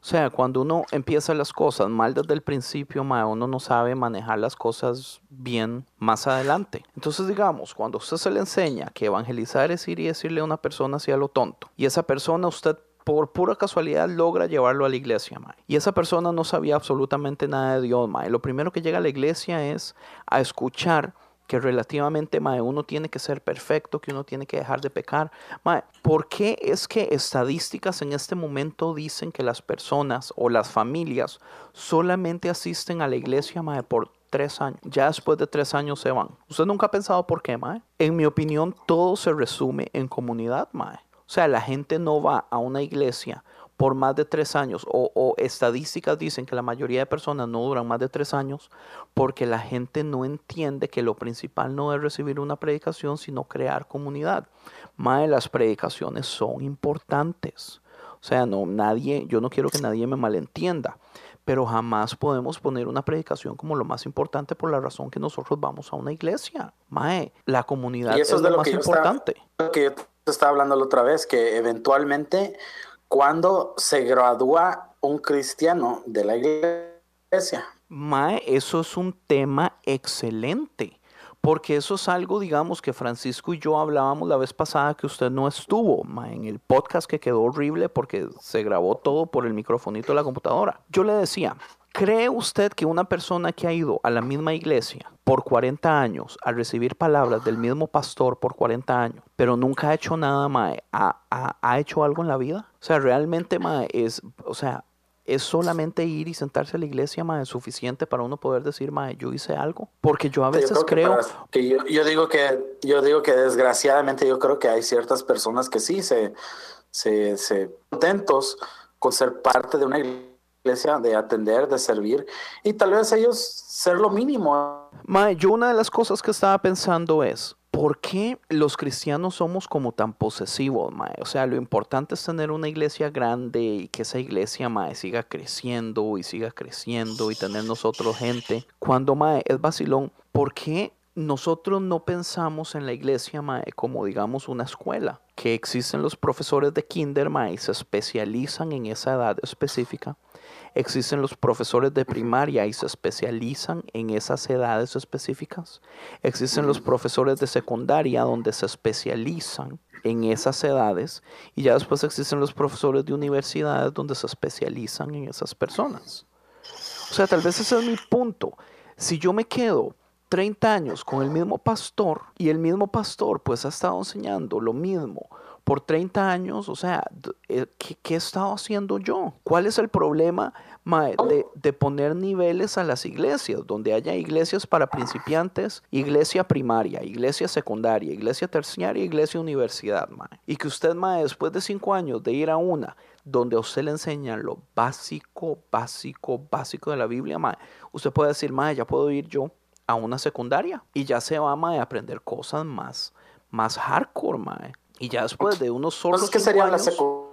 [SPEAKER 3] o sea, cuando uno empieza las cosas mal desde el principio, mae, uno no sabe manejar las cosas bien más adelante. Entonces, digamos, cuando usted se le enseña que evangelizar es ir y decirle a una persona hacia lo tonto, y esa persona usted por pura casualidad logra llevarlo a la iglesia, mae. Y esa persona no sabía absolutamente nada de Dios, mae. Lo primero que llega a la iglesia es a escuchar que relativamente, mae, uno tiene que ser perfecto, que uno tiene que dejar de pecar. Mae, ¿por qué es que estadísticas en este momento dicen que las personas o las familias solamente asisten a la iglesia, mae, por tres años. Ya después de tres años se van. ¿Usted nunca ha pensado por qué, Mae? En mi opinión, todo se resume en comunidad, Mae. O sea, la gente no va a una iglesia por más de tres años, o, o, estadísticas dicen que la mayoría de personas no duran más de tres años, porque la gente no entiende que lo principal no es recibir una predicación, sino crear comunidad. Mae, las predicaciones son importantes. O sea, no, nadie, yo no quiero que nadie me malentienda, pero jamás podemos poner una predicación como lo más importante por la razón que nosotros vamos a una iglesia. Mae, la comunidad
[SPEAKER 4] Y eso
[SPEAKER 3] es
[SPEAKER 4] es de
[SPEAKER 3] lo
[SPEAKER 4] lo
[SPEAKER 3] más importante.
[SPEAKER 4] estaba, lo que yo te estaba hablando la otra vez, que eventualmente cuando se gradúa un cristiano de la iglesia,
[SPEAKER 3] Mae, eso es un tema excelente, porque eso es algo, digamos, que Francisco y yo hablábamos la vez pasada que usted no estuvo, mae, en el podcast que quedó horrible porque se grabó todo por el microfonito de la computadora. Yo le decía, ¿cree usted que una persona que ha ido a la misma iglesia por 40 años a recibir palabras del mismo pastor por 40 años, pero nunca ha hecho nada, mae, ha, ha- ha hecho algo en la vida? O sea, realmente, mae, es, o sea, es solamente ir y sentarse a la iglesia, mae, es suficiente para uno poder decir, mae, yo hice algo. Porque yo a
[SPEAKER 4] yo
[SPEAKER 3] veces creo,
[SPEAKER 4] para- que yo, yo digo que yo digo que desgraciadamente yo creo que hay ciertas personas que sí se se, se contentos con ser parte de una iglesia, de atender, de servir y tal vez ellos ser lo mínimo.
[SPEAKER 3] mae, yo una de las cosas que estaba pensando es, ¿por qué los cristianos somos como tan posesivos, mae? O sea, lo importante es tener una iglesia grande y que esa iglesia, mae, siga creciendo y siga creciendo y tener nosotros gente. Cuando, mae, es vacilón, ¿por qué nosotros no pensamos en la iglesia, mae, como digamos una escuela? Que existen los profesores de kinder, mae, y se especializan en esa edad específica. Existen los profesores de primaria y se especializan en esas edades específicas. Existen los profesores de secundaria donde se especializan en esas edades. Y ya después existen los profesores de universidades donde se especializan en esas personas. O sea, tal vez ese es mi punto. Si yo me quedo 30 años con el mismo pastor y el mismo pastor pues ha estado enseñando lo mismo por 30 años, o sea, eh, ¿qué, qué he estado haciendo yo? ¿Cuál es el problema mae, de, de poner niveles a las iglesias? Donde haya iglesias para principiantes, iglesia primaria, iglesia secundaria, iglesia terciaria, iglesia universidad, mae. Y que usted, mae, después de 5 años de ir a una donde a usted le enseñan lo básico, básico, básico de la Biblia, mae, usted puede decir, mae, ya puedo ir yo a una secundaria y ya se va mae, a aprender cosas más, más hardcore, mae. Y ya después de unos solos
[SPEAKER 4] Entonces, ¿qué sería la secundaria?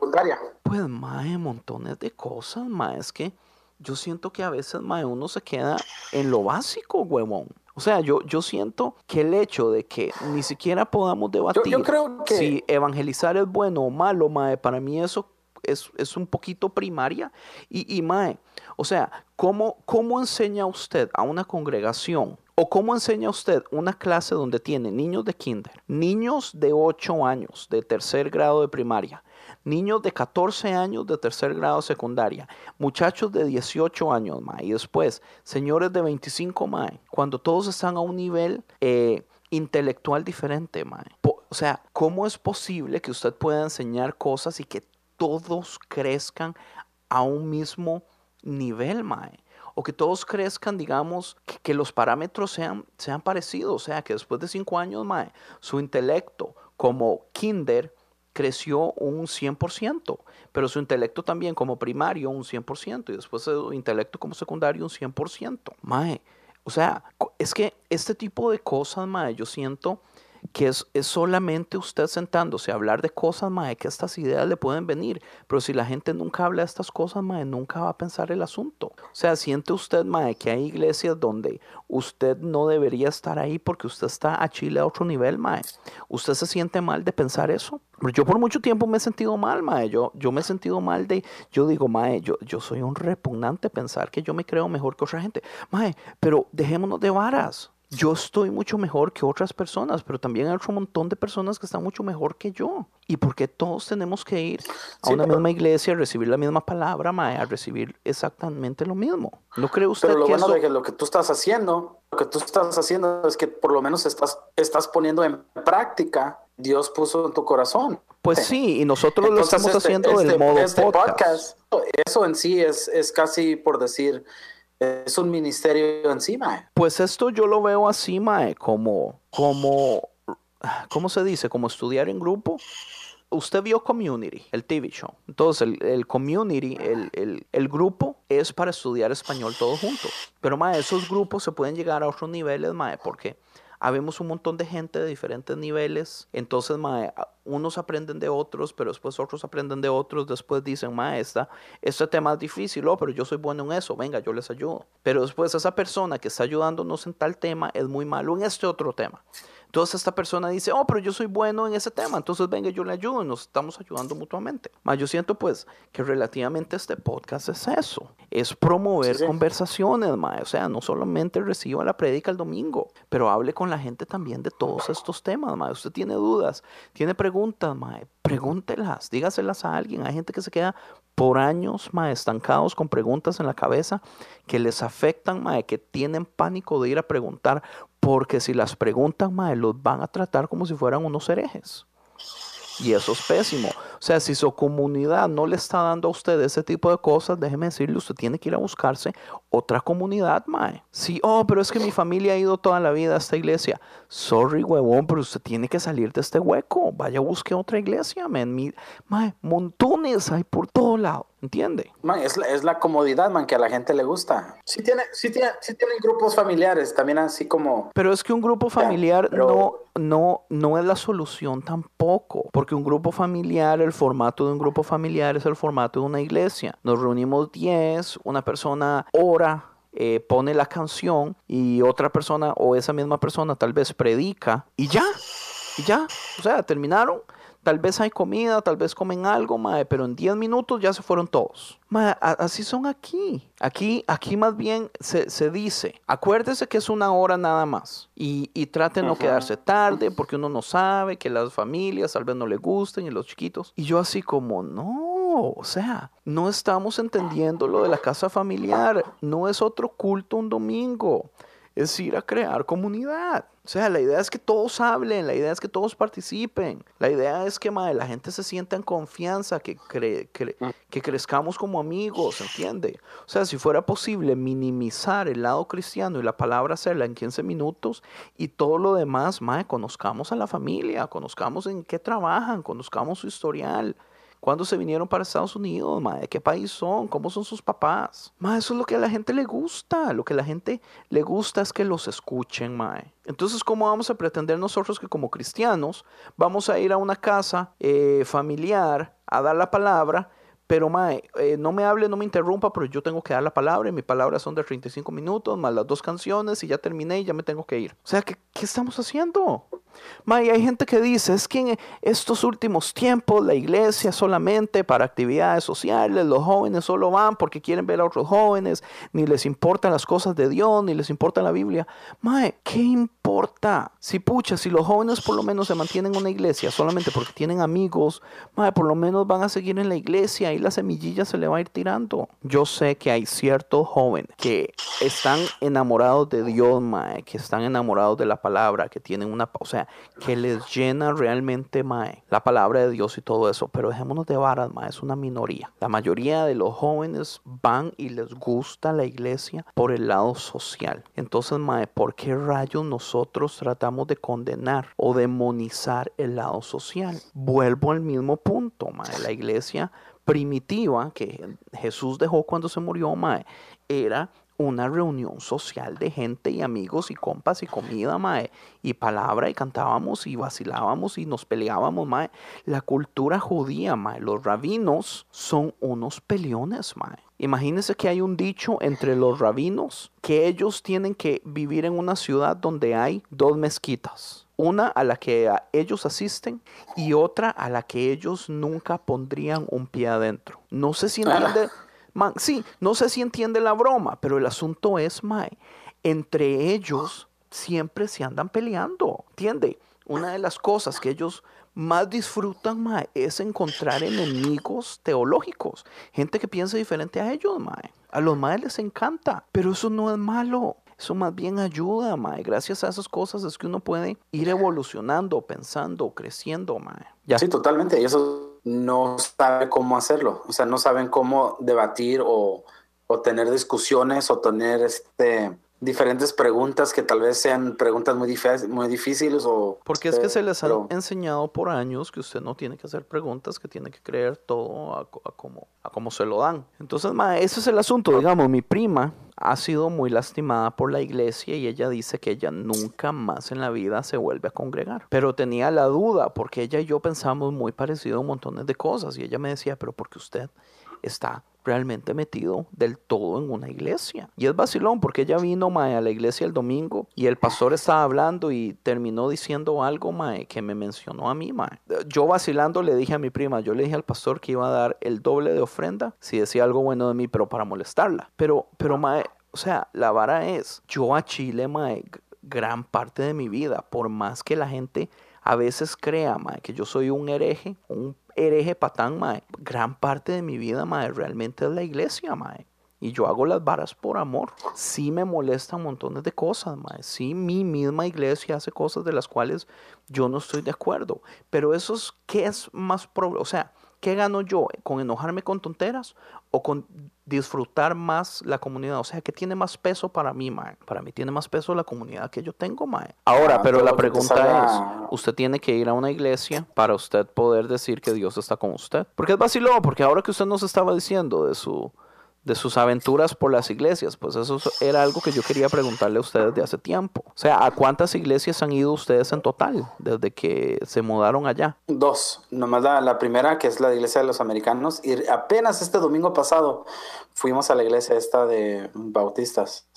[SPEAKER 3] Pues, mae, montones de cosas, mae. Es que yo siento que a veces, mae, uno se queda en lo básico, huevón. O sea, yo, yo siento que el hecho de que ni siquiera podamos debatir
[SPEAKER 4] yo creo que-
[SPEAKER 3] si evangelizar es bueno o malo, mae, para mí eso es, es un poquito primaria. Y, y mae, o sea, ¿cómo, ¿cómo enseña usted a una congregación ¿O cómo enseña usted una clase donde tiene niños de kinder, niños de 8 años de tercer grado de primaria, niños de 14 años de tercer grado secundaria, muchachos de 18 años, ma, y después señores de 25, ma, cuando todos están a un nivel eh, intelectual diferente? Po- O sea, ¿cómo es posible que usted pueda enseñar cosas y que todos crezcan a un mismo nivel, mae? O que todos crezcan, digamos, que, que los parámetros sean, sean parecidos. O sea, que después de cinco años, mae, su intelecto como kinder creció un 100%, pero su intelecto también como primario un 100% y después su intelecto como secundario un 100%. Mae, o sea, es que este tipo de cosas, mae, yo siento que es, es, solamente usted sentándose a hablar de cosas, mae, que estas ideas le pueden venir. Pero si la gente nunca habla de estas cosas, mae, nunca va a pensar el asunto. O sea, siente usted, mae, que hay iglesias donde usted no debería estar ahí porque usted está a Chile a otro nivel, mae. ¿Usted se siente mal de pensar eso? Yo por mucho tiempo me he sentido mal, mae. Yo, yo me he sentido mal de, yo digo, mae, yo, yo soy un repugnante pensar que yo me creo mejor que otra gente. Mae, pero dejémonos de varas yo estoy mucho mejor que otras personas, pero también hay otro montón de personas que están mucho mejor que yo. ¿Y por qué todos tenemos que ir a una misma iglesia a recibir la misma palabra, mae, a recibir exactamente lo mismo? ¿No cree usted
[SPEAKER 4] pero lo
[SPEAKER 3] que
[SPEAKER 4] bueno
[SPEAKER 3] eso...
[SPEAKER 4] de que lo que tú estás haciendo, lo que tú estás haciendo es que por lo menos estás, estás poniendo en práctica Dios puso en tu corazón.
[SPEAKER 3] Pues sí, y nosotros lo estamos
[SPEAKER 4] este-
[SPEAKER 3] haciendo
[SPEAKER 4] este-
[SPEAKER 3] del modo
[SPEAKER 4] este
[SPEAKER 3] podcast.
[SPEAKER 4] Eso en sí es, es casi por decir, es un ministerio encima.
[SPEAKER 3] Pues esto yo lo veo así, Mae, como, como, ¿cómo se dice? Como estudiar en grupo. Usted vio Community, el TV show. Entonces, el, el Community, el, el- el grupo es para estudiar español todos juntos. Pero, Mae, esos grupos se pueden llegar a otros niveles, Mae, porque habemos un montón de gente de diferentes niveles. Entonces, unos aprenden de otros, pero después otros aprenden de otros. Después dicen, Mae, esta, este tema es difícil, oh, pero yo soy bueno en eso, venga, yo les ayudo. Pero después esa persona que está ayudándonos en tal tema es muy malo en este otro tema. Entonces esta persona dice, oh, pero yo soy bueno en ese tema, entonces venga, yo le ayudo y nos estamos ayudando mutuamente. Mas yo siento pues que relativamente este podcast es eso, es promover
[SPEAKER 4] Sí, sí.
[SPEAKER 3] conversaciones, ma. o sea, no solamente reciba la prédica el domingo, pero hable con la gente también de todos estos temas, ma. Usted tiene dudas, tiene preguntas, ma, pregúntelas, dígaselas a alguien. Hay gente que se queda por años, ma, estancados con preguntas en la cabeza que les afectan, ma, que tienen pánico de ir a preguntar, porque si las preguntan, ma, los van a tratar como si fueran unos herejes. Y eso es pésimo. O sea, si su comunidad no le está dando a usted ese tipo de cosas, déjeme decirle, usted tiene que ir a buscarse otra comunidad, mae. Sí, oh, pero es que mi familia ha ido toda la vida a esta iglesia. Sorry, huevón, pero usted tiene que salir de este hueco. Vaya, busque otra iglesia, man. Mae, montones hay por todo lado. ¿Entiende?
[SPEAKER 4] Man, es, la, es la comodidad, man, que a la gente le gusta. Sí, tiene, sí, tiene, sí tienen grupos familiares, también así como...
[SPEAKER 3] Pero es que un grupo familiar
[SPEAKER 4] pero-
[SPEAKER 3] no, no, no es la solución tampoco, porque un grupo familiar, el formato de un grupo familiar es el formato de una iglesia. Nos reunimos 10, una persona ora, eh, pone la canción y otra persona o esa misma persona tal vez predica y ya, y ya, o sea, terminaron. Tal vez hay comida, tal vez comen algo, mae, pero en 10 minutos ya se fueron todos. Mae, así son aquí. Aquí, aquí más bien se, se dice, acuérdese que es una hora nada más. Y, y trate de no quedarse tarde porque uno no sabe que las familias tal vez no le gusten y los chiquitos. Y yo así como, no, o sea, no estamos entendiendo lo de la casa familiar. No es otro culto un domingo. Es ir a crear comunidad. O sea, la idea es que todos hablen, la idea es que todos participen, la idea es que mae, la gente se sienta en confianza, que, cre- cre- que crezcamos como amigos, ¿entiende? O sea, si fuera posible minimizar el lado cristiano y la palabra hacerla en 15 minutos y todo lo demás, mae, conozcamos a la familia, conozcamos en qué trabajan, conozcamos su historial. ¿Cuándo se vinieron para Estados Unidos, mae? ¿De qué país son? ¿Cómo son sus papás? Mae, eso es lo que a la gente le gusta. Lo que a la gente le gusta es que los escuchen, mae. Entonces, ¿cómo vamos a pretender nosotros que como cristianos vamos a ir a una casa eh, familiar a dar la palabra? Pero, mae, eh, no me hable, no me interrumpa, pero yo tengo que dar la palabra y mi palabra son de 35 minutos, más las dos canciones y ya terminé y ya me tengo que ir. O sea, ¿qué, qué estamos haciendo? May, hay gente que dice, es que en estos últimos tiempos la iglesia es solamente para actividades sociales, los jóvenes solo van porque quieren ver a otros jóvenes, ni les importan las cosas de Dios, ni les importa la Biblia. Mae, ¿qué importa? Si pucha, si los jóvenes por lo menos se mantienen en una iglesia solamente porque tienen amigos, mae, por lo menos van a seguir en la iglesia y la semillilla se le va a ir tirando. Yo sé que hay ciertos jóvenes que están enamorados de Dios, mae, que están enamorados de la palabra, que tienen una, o sea, que les llena realmente, mae, la palabra de Dios y todo eso. Pero dejémonos de varas, mae, es una minoría. La mayoría de los jóvenes van y les gusta la iglesia por el lado social. Entonces, mae, ¿por qué rayos nosotros tratamos de condenar o demonizar el lado social? Vuelvo al mismo punto, mae. La iglesia primitiva que Jesús dejó cuando se murió, mae, era una reunión social de gente y amigos y compas y comida, mae, y palabra y cantábamos y vacilábamos y nos peleábamos, mae. La cultura judía, mae, los rabinos son unos peleones, mae. Imagínense que hay un dicho entre los rabinos que ellos tienen que vivir en una ciudad donde hay dos mezquitas. Una a la que ellos asisten y otra a la que ellos nunca pondrían un pie adentro. No sé si entiende, man, sí, no sé si entiende la broma, pero el asunto es, mae, entre ellos siempre se andan peleando, ¿entiende? Una de las cosas que ellos más disfrutan, mae, es encontrar enemigos teológicos, gente que piensa diferente a ellos, mae. A los maes les encanta, pero eso no es malo. Eso más bien ayuda, mae. Gracias a esas cosas es que uno puede ir evolucionando, pensando, creciendo, mae.
[SPEAKER 4] Ya. Sí, totalmente. Y eso no sabe cómo hacerlo. O sea, no saben cómo debatir o, o tener discusiones o tener este diferentes preguntas que tal vez sean preguntas muy, muy difíciles o...
[SPEAKER 3] Porque es que se les ha enseñado por años que usted no tiene que hacer preguntas, que tiene que creer todo a, como, a como se lo dan. Entonces, ma, ese es el asunto. Digamos, mi prima ha sido muy lastimada por la iglesia y ella dice que ella nunca más en la vida se vuelve a congregar. Pero tenía la duda porque ella y yo pensamos muy parecido en montones de cosas y ella me decía, pero porque usted está realmente metido del todo en una iglesia. Y es vacilón porque ella vino mae, a la iglesia el domingo y el pastor estaba hablando y terminó diciendo algo mae, que me mencionó a mí. Mae. Yo vacilando le dije a mi prima, yo le dije al pastor que iba a dar el doble de ofrenda si decía algo bueno de mí, pero para molestarla. Pero, pero mae, o sea, la vara es, yo a Chile, mae, gran parte de mi vida, por más que la gente a veces crea, mae, que yo soy un hereje, un hereje patán, mae. Gran parte de mi vida, mae, realmente es la iglesia, mae. Y yo hago las varas por amor. Sí me molestan montones de cosas, mae. Sí, mi misma iglesia hace cosas de las cuales yo no estoy de acuerdo. Pero eso es, ¿qué es más probable? O sea, ¿Qué gano yo? ¿Con enojarme con tonteras o con disfrutar más la comunidad? O sea, ¿qué tiene más peso para mí, mae? Para mí tiene más peso la comunidad que yo tengo, mae. Ahora, ah, pero la pregunta es, ¿usted tiene que ir a una iglesia para usted poder decir que Dios está con usted? Porque es vacilón, porque ahora que usted nos estaba diciendo de su de sus aventuras por las iglesias. Pues eso era algo que yo quería preguntarle a ustedes de hace tiempo. O sea, ¿a cuántas iglesias han ido ustedes en total desde que se mudaron allá?
[SPEAKER 4] Dos. Nomás la, la primera, que es la iglesia de los americanos. Y apenas este domingo pasado fuimos a la iglesia esta de bautistas.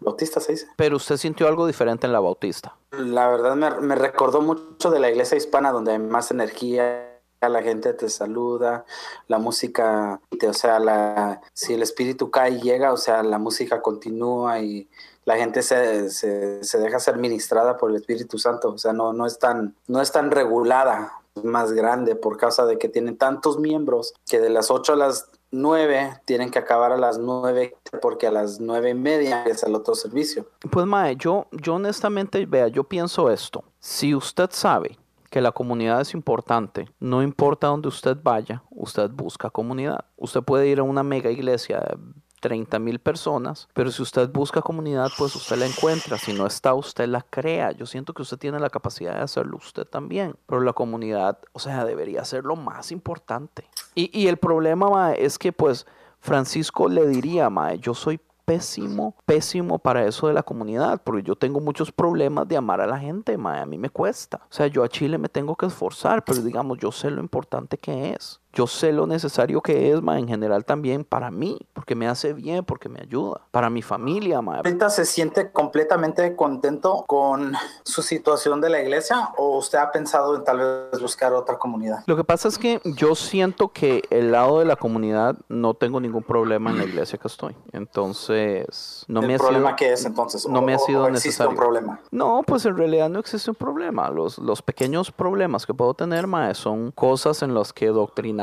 [SPEAKER 4] Bautista se dice.
[SPEAKER 3] Pero usted sintió algo diferente en la bautista.
[SPEAKER 4] La verdad me, me recordó mucho de la iglesia hispana donde hay más energía la gente te saluda, la música, o sea, la, si el espíritu cae y llega, o sea, la música continúa y la gente se, se, deja ser ministrada por el Espíritu Santo, o sea, no, no, es tan, no es regulada, más grande por causa de que tiene tantos miembros que de las 8 a las 9 tienen que acabar a las 9 porque a las nueve y media es el otro servicio.
[SPEAKER 3] Pues Mae, yo, yo honestamente, vea, yo pienso esto, si usted sabe que la comunidad es importante. No importa dónde usted vaya, usted busca comunidad. Usted puede ir a una mega iglesia de 30 mil personas, pero si usted busca comunidad, pues usted la encuentra. Si no está, usted la crea. Yo siento que usted tiene la capacidad de hacerlo usted también, pero la comunidad, o sea, debería ser lo más importante. Y, el problema, es que pues Francisco le diría, mae, yo soy pésimo, pésimo para eso de la comunidad, porque yo tengo muchos problemas de amar a la gente, a mí me cuesta. O sea, yo a Chile me tengo que esforzar, pero digamos, yo sé lo importante que es yo sé lo necesario que es, ma, en general también para mí, porque me hace bien, porque me ayuda, para mi familia, ma.
[SPEAKER 4] ¿Ahorita se siente completamente contento con su situación de la iglesia o usted ha pensado en tal vez buscar otra comunidad?
[SPEAKER 3] Lo que pasa es que yo siento que el lado de la comunidad no tengo ningún problema en la iglesia que estoy. Entonces, no me ha
[SPEAKER 4] problema
[SPEAKER 3] sido,
[SPEAKER 4] que es entonces?
[SPEAKER 3] No me ha sido
[SPEAKER 4] necesario. un problema?
[SPEAKER 3] No, pues en realidad no existe un problema. Los, los pequeños problemas que puedo tener, ma, son cosas en las que doctrina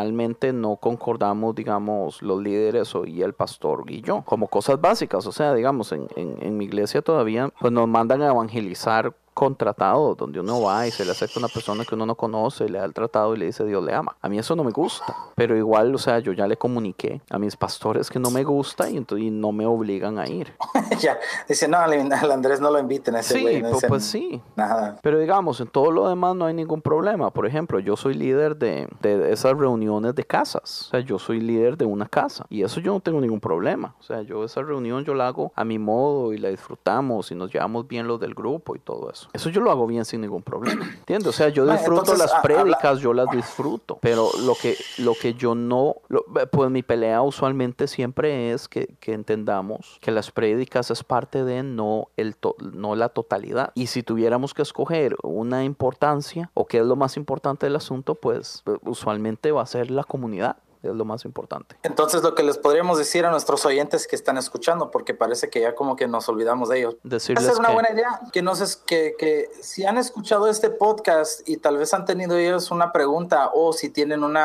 [SPEAKER 3] no concordamos, digamos, los líderes y el pastor y yo, como cosas básicas. O sea, digamos, en, en, mi iglesia todavía pues nos mandan a evangelizar contratado donde uno va y se le acerca una persona que uno no conoce, le da el tratado y le dice Dios le ama. A mí eso no me gusta, pero igual, o sea, yo ya le comuniqué a mis pastores que no me gusta y entonces no me obligan a ir.
[SPEAKER 4] ya, dice, no, al Andrés no lo inviten a ese
[SPEAKER 3] Sí,
[SPEAKER 4] güey. no
[SPEAKER 3] pues,
[SPEAKER 4] dicen
[SPEAKER 3] pues sí.
[SPEAKER 4] Nada.
[SPEAKER 3] Pero digamos, en todo lo demás no hay ningún problema. Por ejemplo, yo soy líder de, de esas reuniones de casas. O sea, yo soy líder de una casa. Y eso yo no tengo ningún problema. O sea, yo esa reunión yo la hago a mi modo y la disfrutamos y nos llevamos bien los del grupo y todo eso. Eso yo lo hago bien sin ningún problema. ¿Entiendes? O sea, yo disfruto
[SPEAKER 4] entonces,
[SPEAKER 3] las
[SPEAKER 4] habla-
[SPEAKER 3] prédicas, yo las disfruto. Pero lo que, lo que yo no, lo- pues mi pelea usualmente siempre es que, que entendamos que las prédicas es parte de no, el to- no la totalidad. Y si tuviéramos que escoger una importancia o qué es lo más importante del asunto, pues usualmente va a ser la comunidad. Es lo más importante.
[SPEAKER 4] Entonces, lo que les podríamos decir a nuestros oyentes que están escuchando, porque parece que ya como que nos olvidamos de ellos. Va a
[SPEAKER 3] Decirles
[SPEAKER 4] ser una
[SPEAKER 3] que-
[SPEAKER 4] buena idea que nos es, que, que si han escuchado este podcast y tal vez han tenido ellos una pregunta o si tienen un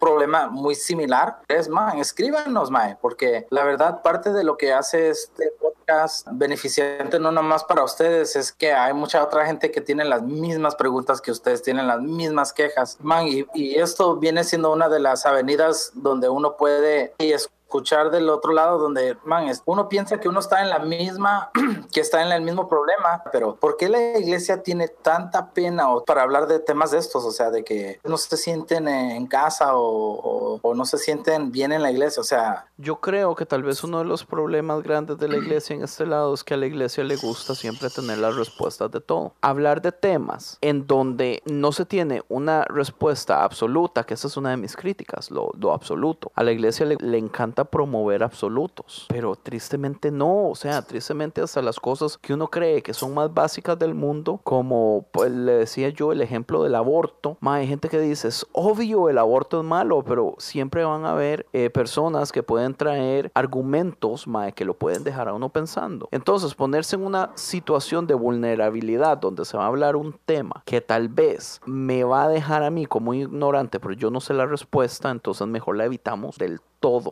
[SPEAKER 4] problema muy similar, es man, escríbanos, mae, porque la verdad parte de lo que hace este podcast beneficiante no nomás para ustedes es que hay mucha otra gente que tiene las mismas preguntas que ustedes tienen las mismas quejas, man, y, y esto viene siendo una de las avenidas donde uno puede y escuchar del otro lado donde, man, uno piensa que uno está en la misma, que está en el mismo problema, pero ¿por qué la iglesia tiene tanta pena para hablar de temas de estos? O sea, de que no se sienten en casa o- o no se sienten bien en la iglesia, o sea,
[SPEAKER 3] Yo creo que tal vez uno de los problemas grandes de la iglesia en este lado es que a la iglesia le gusta siempre tener las respuestas de todo. Hablar de temas en donde no se tiene una respuesta absoluta, que esa es una de mis críticas, lo, lo absoluto. A la iglesia le, le encanta promover absolutos, pero tristemente no, o sea, tristemente hasta las cosas que uno cree que son más básicas del mundo, como pues, le decía yo el ejemplo del aborto, hay gente que dice, es obvio el aborto es malo, pero siempre van a haber eh, personas que pueden traer argumentos ma, que lo pueden dejar a uno pensando. Entonces, ponerse en una situación de vulnerabilidad donde se va a hablar un tema que tal vez me va a dejar a mí como ignorante, pero yo no sé la respuesta, entonces mejor la evitamos del todo.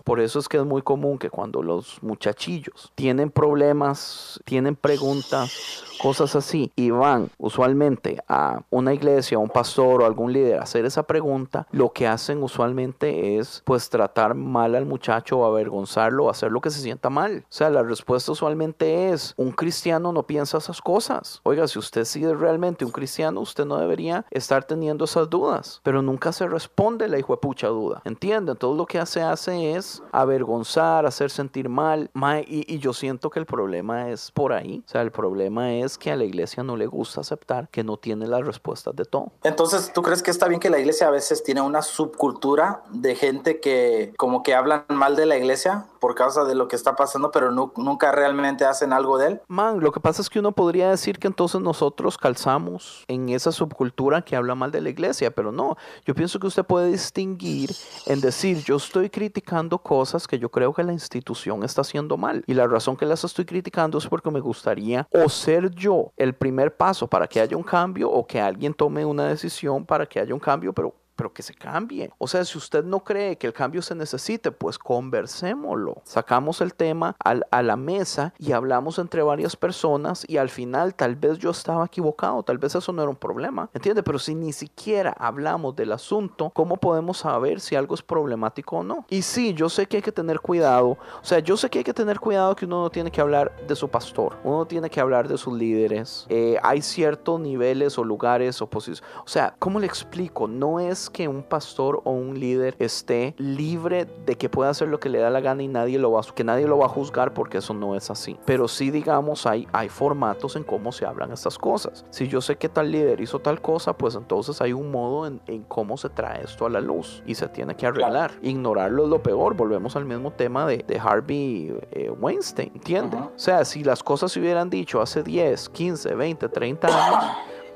[SPEAKER 3] Por eso es que es muy común que cuando los muchachillos tienen problemas, tienen preguntas, cosas así, y van usualmente a una iglesia, a un pastor o algún líder a hacer esa pregunta, lo que hacen usualmente es pues tratar mal al muchacho o avergonzarlo o hacer lo que se sienta mal. O sea, la respuesta usualmente es, un cristiano no piensa esas cosas. Oiga, si usted sigue realmente un cristiano, usted no debería estar teniendo esas dudas, pero nunca se responde la hijo de pucha duda. ¿Entienden? Todo lo que se hace es avergonzar, hacer sentir mal, mae, y, y yo siento que el problema es por ahí. O sea, el problema es que a la iglesia no le gusta aceptar que no tiene las respuestas de todo.
[SPEAKER 4] entonces, ¿tú crees que está bien que la iglesia a veces tiene una subcultura de gente que como que hablan mal de la iglesia por causa de lo que está pasando, pero nu- nunca realmente hacen algo de él?
[SPEAKER 3] Man, lo que pasa es que uno podría decir que entonces nosotros calzamos en esa subcultura que habla mal de la iglesia, pero no. Yo pienso que usted puede distinguir en decir, yo estoy criticando cosas que yo creo que la institución está haciendo mal. Y la razón que las estoy criticando es porque me gustaría o ser yo el primer paso para que haya un cambio o que alguien tome una decisión para que haya un cambio, pero pero que se cambie. O sea, si usted no cree que el cambio se necesite, pues conversémoslo. Sacamos el tema a la mesa y hablamos entre varias personas y al final tal vez yo estaba equivocado, tal vez eso no era un problema, ¿entiende? Pero si ni siquiera hablamos del asunto, ¿cómo podemos saber si algo es problemático o no? Y sí, yo sé que hay que tener cuidado, o sea, yo sé que hay que tener cuidado que uno no tiene que hablar de su pastor, uno tiene que hablar de sus líderes, Eh, hay ciertos niveles o lugares o posiciones, o sea, ¿cómo le explico? No es que un pastor o un líder esté libre de que pueda hacer lo que le da la gana y nadie lo va, a- que nadie lo va a juzgar porque eso no es así. Pero sí, digamos, hay, hay formatos en cómo se hablan estas cosas. Si yo sé que tal líder hizo tal cosa, pues entonces hay un modo en, en cómo se trae esto a la luz y se tiene que arreglar. Ignorarlo es lo peor. Volvemos al mismo tema de, de Harvey eh, Weinstein, ¿entiende?
[SPEAKER 4] Ajá.
[SPEAKER 3] O sea, si las cosas se hubieran dicho hace 10, 15, 20, 30 años,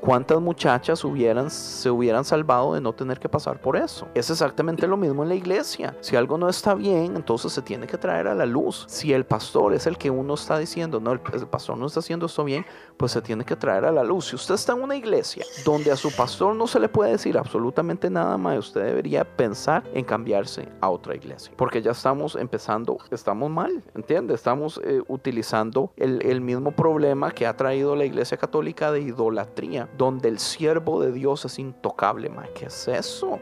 [SPEAKER 3] ¿cuántas muchachas se hubieran salvado de no tener que pasar por eso? Es exactamente lo mismo en la iglesia. Si algo no está bien, entonces se tiene que traer a la luz. Si el pastor es el que uno está diciendo, no, el, pastor no está haciendo esto bien, pues se tiene que traer a la luz. Si usted está en una iglesia donde a su pastor no se le puede decir absolutamente nada más, usted debería pensar en cambiarse a otra iglesia. Porque ya estamos empezando, estamos mal, ¿entiende? Estamos eh, utilizando el mismo problema que ha traído la iglesia católica de idolatría, donde el siervo de Dios es intocable, ma. ¿Qué es eso?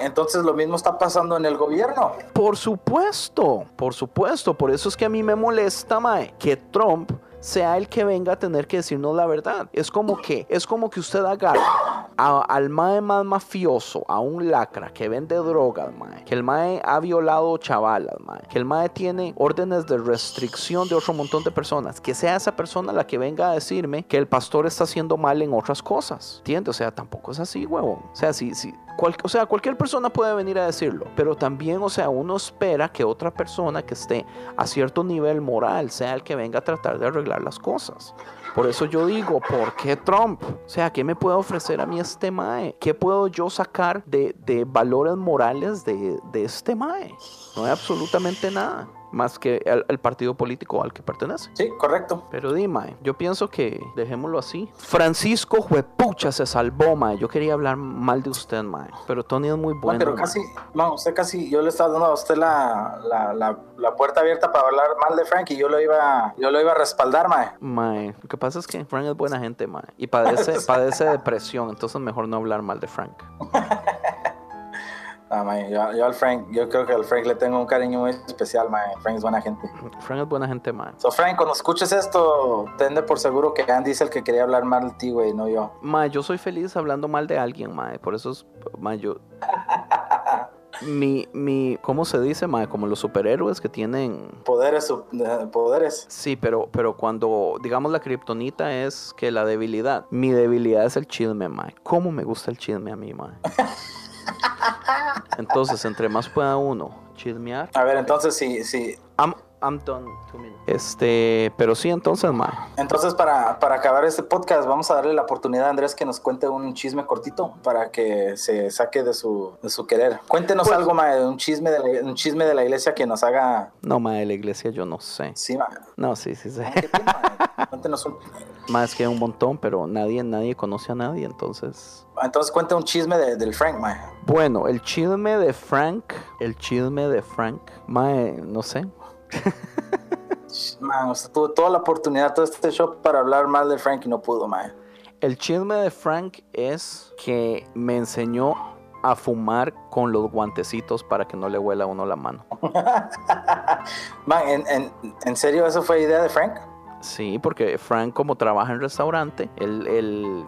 [SPEAKER 4] Entonces lo mismo está pasando en el gobierno.
[SPEAKER 3] Por supuesto, por supuesto. Por eso es que a mí me molesta, mae, que Trump sea el que venga a tener que decirnos la verdad. Es como que, es como que usted agarra a- al mae más mafioso, a un lacra que vende drogas, mae, que el mae ha violado chavalas, mae, que el mae tiene órdenes de restricción de otro montón de personas, que sea esa persona la que venga a decirme que el pastor está haciendo mal en otras cosas. ¿Entiende? O sea, tampoco es así, huevón. O sea, si, si, o sea, cualquier persona puede venir a decirlo, pero también, o sea, uno espera que otra persona que esté a cierto nivel moral sea el que venga a tratar de arreglar las cosas. Por eso yo digo, ¿por qué Trump? O sea, ¿qué me puede ofrecer a mí este Mae? ¿Qué puedo yo sacar de, de valores morales de, de este Mae? No hay absolutamente nada más que el, el partido político al que pertenece.
[SPEAKER 4] Sí, correcto.
[SPEAKER 3] Pero di, mae, yo pienso que dejémoslo así. Francisco Juepucha se salvó, mae. Yo quería hablar mal de usted, mae. Pero Tony es muy bueno.
[SPEAKER 4] pero
[SPEAKER 3] mae.
[SPEAKER 4] casi, no, usted casi, yo le estaba dando a usted la, la, la, la puerta abierta para hablar mal de Frank y yo lo iba, yo lo iba a respaldar, mae.
[SPEAKER 3] Mae, lo que pasa es que Frank es buena gente, mae. Y padece, padece depresión, entonces mejor no hablar mal de Frank.
[SPEAKER 4] Ah, yo, yo al Frank, yo creo que al Frank le tengo un cariño muy especial, mae. Frank es buena gente.
[SPEAKER 3] Frank es buena gente, mae.
[SPEAKER 4] So, Frank, cuando escuches esto, ten de por seguro que Andy es el que quería hablar mal de ti, güey, no yo.
[SPEAKER 3] Mae, yo soy feliz hablando mal de alguien, mae. Por eso es, mae, yo... Mi, mi, ¿cómo se dice, mae? Como los superhéroes que tienen
[SPEAKER 4] Poderes, su- eh, poderes.
[SPEAKER 3] Sí, pero, pero cuando, digamos, la kriptonita es que la debilidad. Mi debilidad es el chisme, mae. ¿Cómo me gusta el chisme a mí, mae? Entonces, entre más pueda uno chismear.
[SPEAKER 4] A ver, entonces, sí, sí.
[SPEAKER 3] I'm, I'm done. Este, pero sí, entonces, mae.
[SPEAKER 4] Entonces, para, para acabar este podcast, vamos a darle la oportunidad a Andrés que nos cuente un chisme cortito para que se saque de su, de su querer. Cuéntenos
[SPEAKER 3] Pues-
[SPEAKER 4] algo, mae, un chisme, de la, un chisme de la iglesia que nos haga...
[SPEAKER 3] No, mae, de la iglesia yo no sé.
[SPEAKER 4] Sí, mae.
[SPEAKER 3] No, sí, sí sé.
[SPEAKER 4] Cuéntenos un...
[SPEAKER 3] Más que un montón, pero nadie, nadie conoce a nadie, entonces.
[SPEAKER 4] Entonces, cuente un chisme de- del Frank, mae.
[SPEAKER 3] Bueno, el chisme de Frank, el chisme de Frank, mae, no sé.
[SPEAKER 4] Man, usted tuvo toda la oportunidad, todo este show para hablar mal del Frank y no pudo, mae.
[SPEAKER 3] El chisme de Frank es que me enseñó a fumar con los guantecitos para que no le huela a uno la mano.
[SPEAKER 4] Man, ¿en, en, en serio eso fue idea de Frank?
[SPEAKER 3] Sí, porque Frank como trabaja en restaurante, él, él,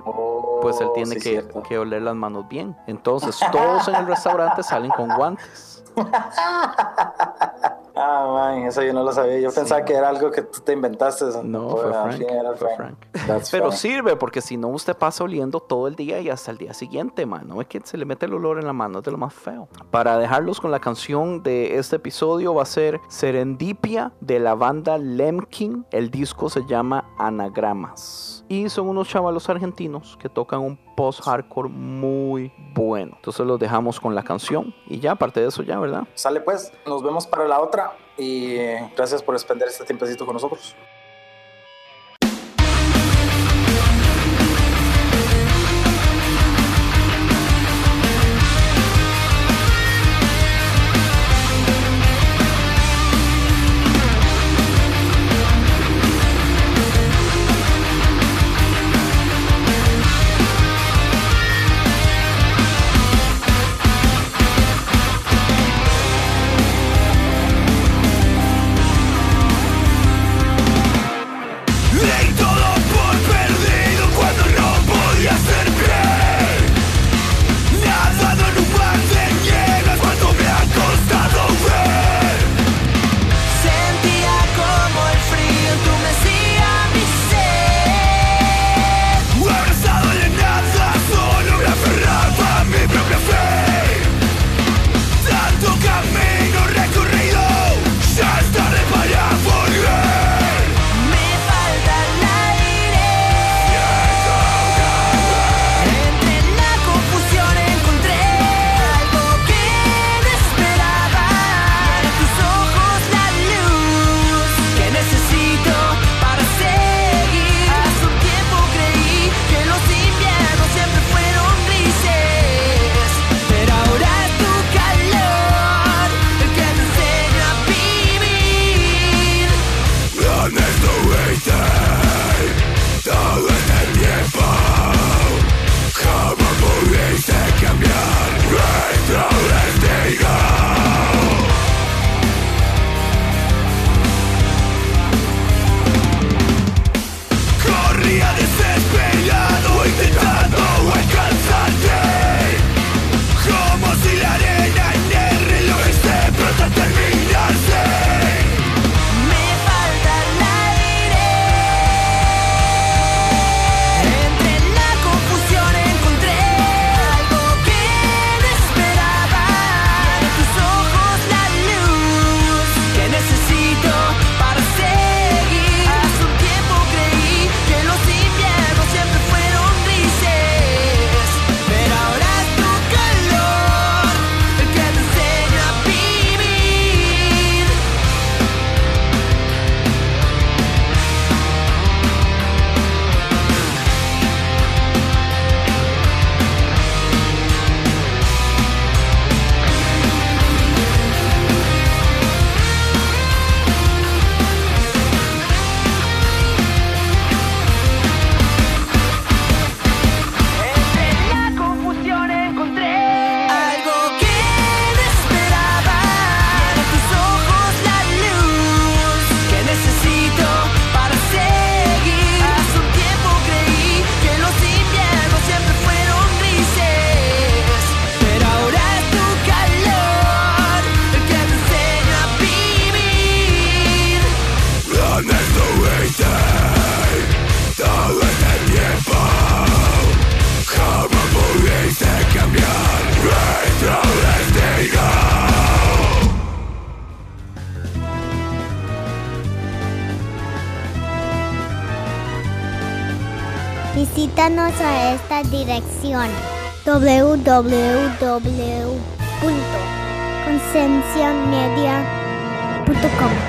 [SPEAKER 3] pues él
[SPEAKER 4] Oh,
[SPEAKER 3] tiene
[SPEAKER 4] sí,
[SPEAKER 3] que, que oler las manos bien. Entonces todos en el restaurante salen con guantes.
[SPEAKER 4] Ah, man, eso yo no lo sabía. Yo
[SPEAKER 3] Sí.
[SPEAKER 4] pensaba que era algo que tú te inventaste.
[SPEAKER 3] No,
[SPEAKER 4] Pues,
[SPEAKER 3] fue Frank.
[SPEAKER 4] era
[SPEAKER 3] fue
[SPEAKER 4] Frank.
[SPEAKER 3] Frank.
[SPEAKER 4] That's
[SPEAKER 3] Pero sirve, porque si no usted pasa oliendo todo el día y hasta el día siguiente, man. No es que se le mete el olor en la mano, es de lo más feo. Para dejarlos con la canción de este episodio va a ser Serendipia de la banda Lemkin. El disco se llama Anagramas. Y son unos chavalos argentinos que tocan un post-hardcore muy bueno. Entonces los dejamos con la canción. Y ya, aparte de eso, ya, ¿verdad?
[SPEAKER 4] Sale pues, nos vemos para la otra y gracias por expender este tiempecito con nosotros.
[SPEAKER 6] Esta dirección www.concienciamedia.com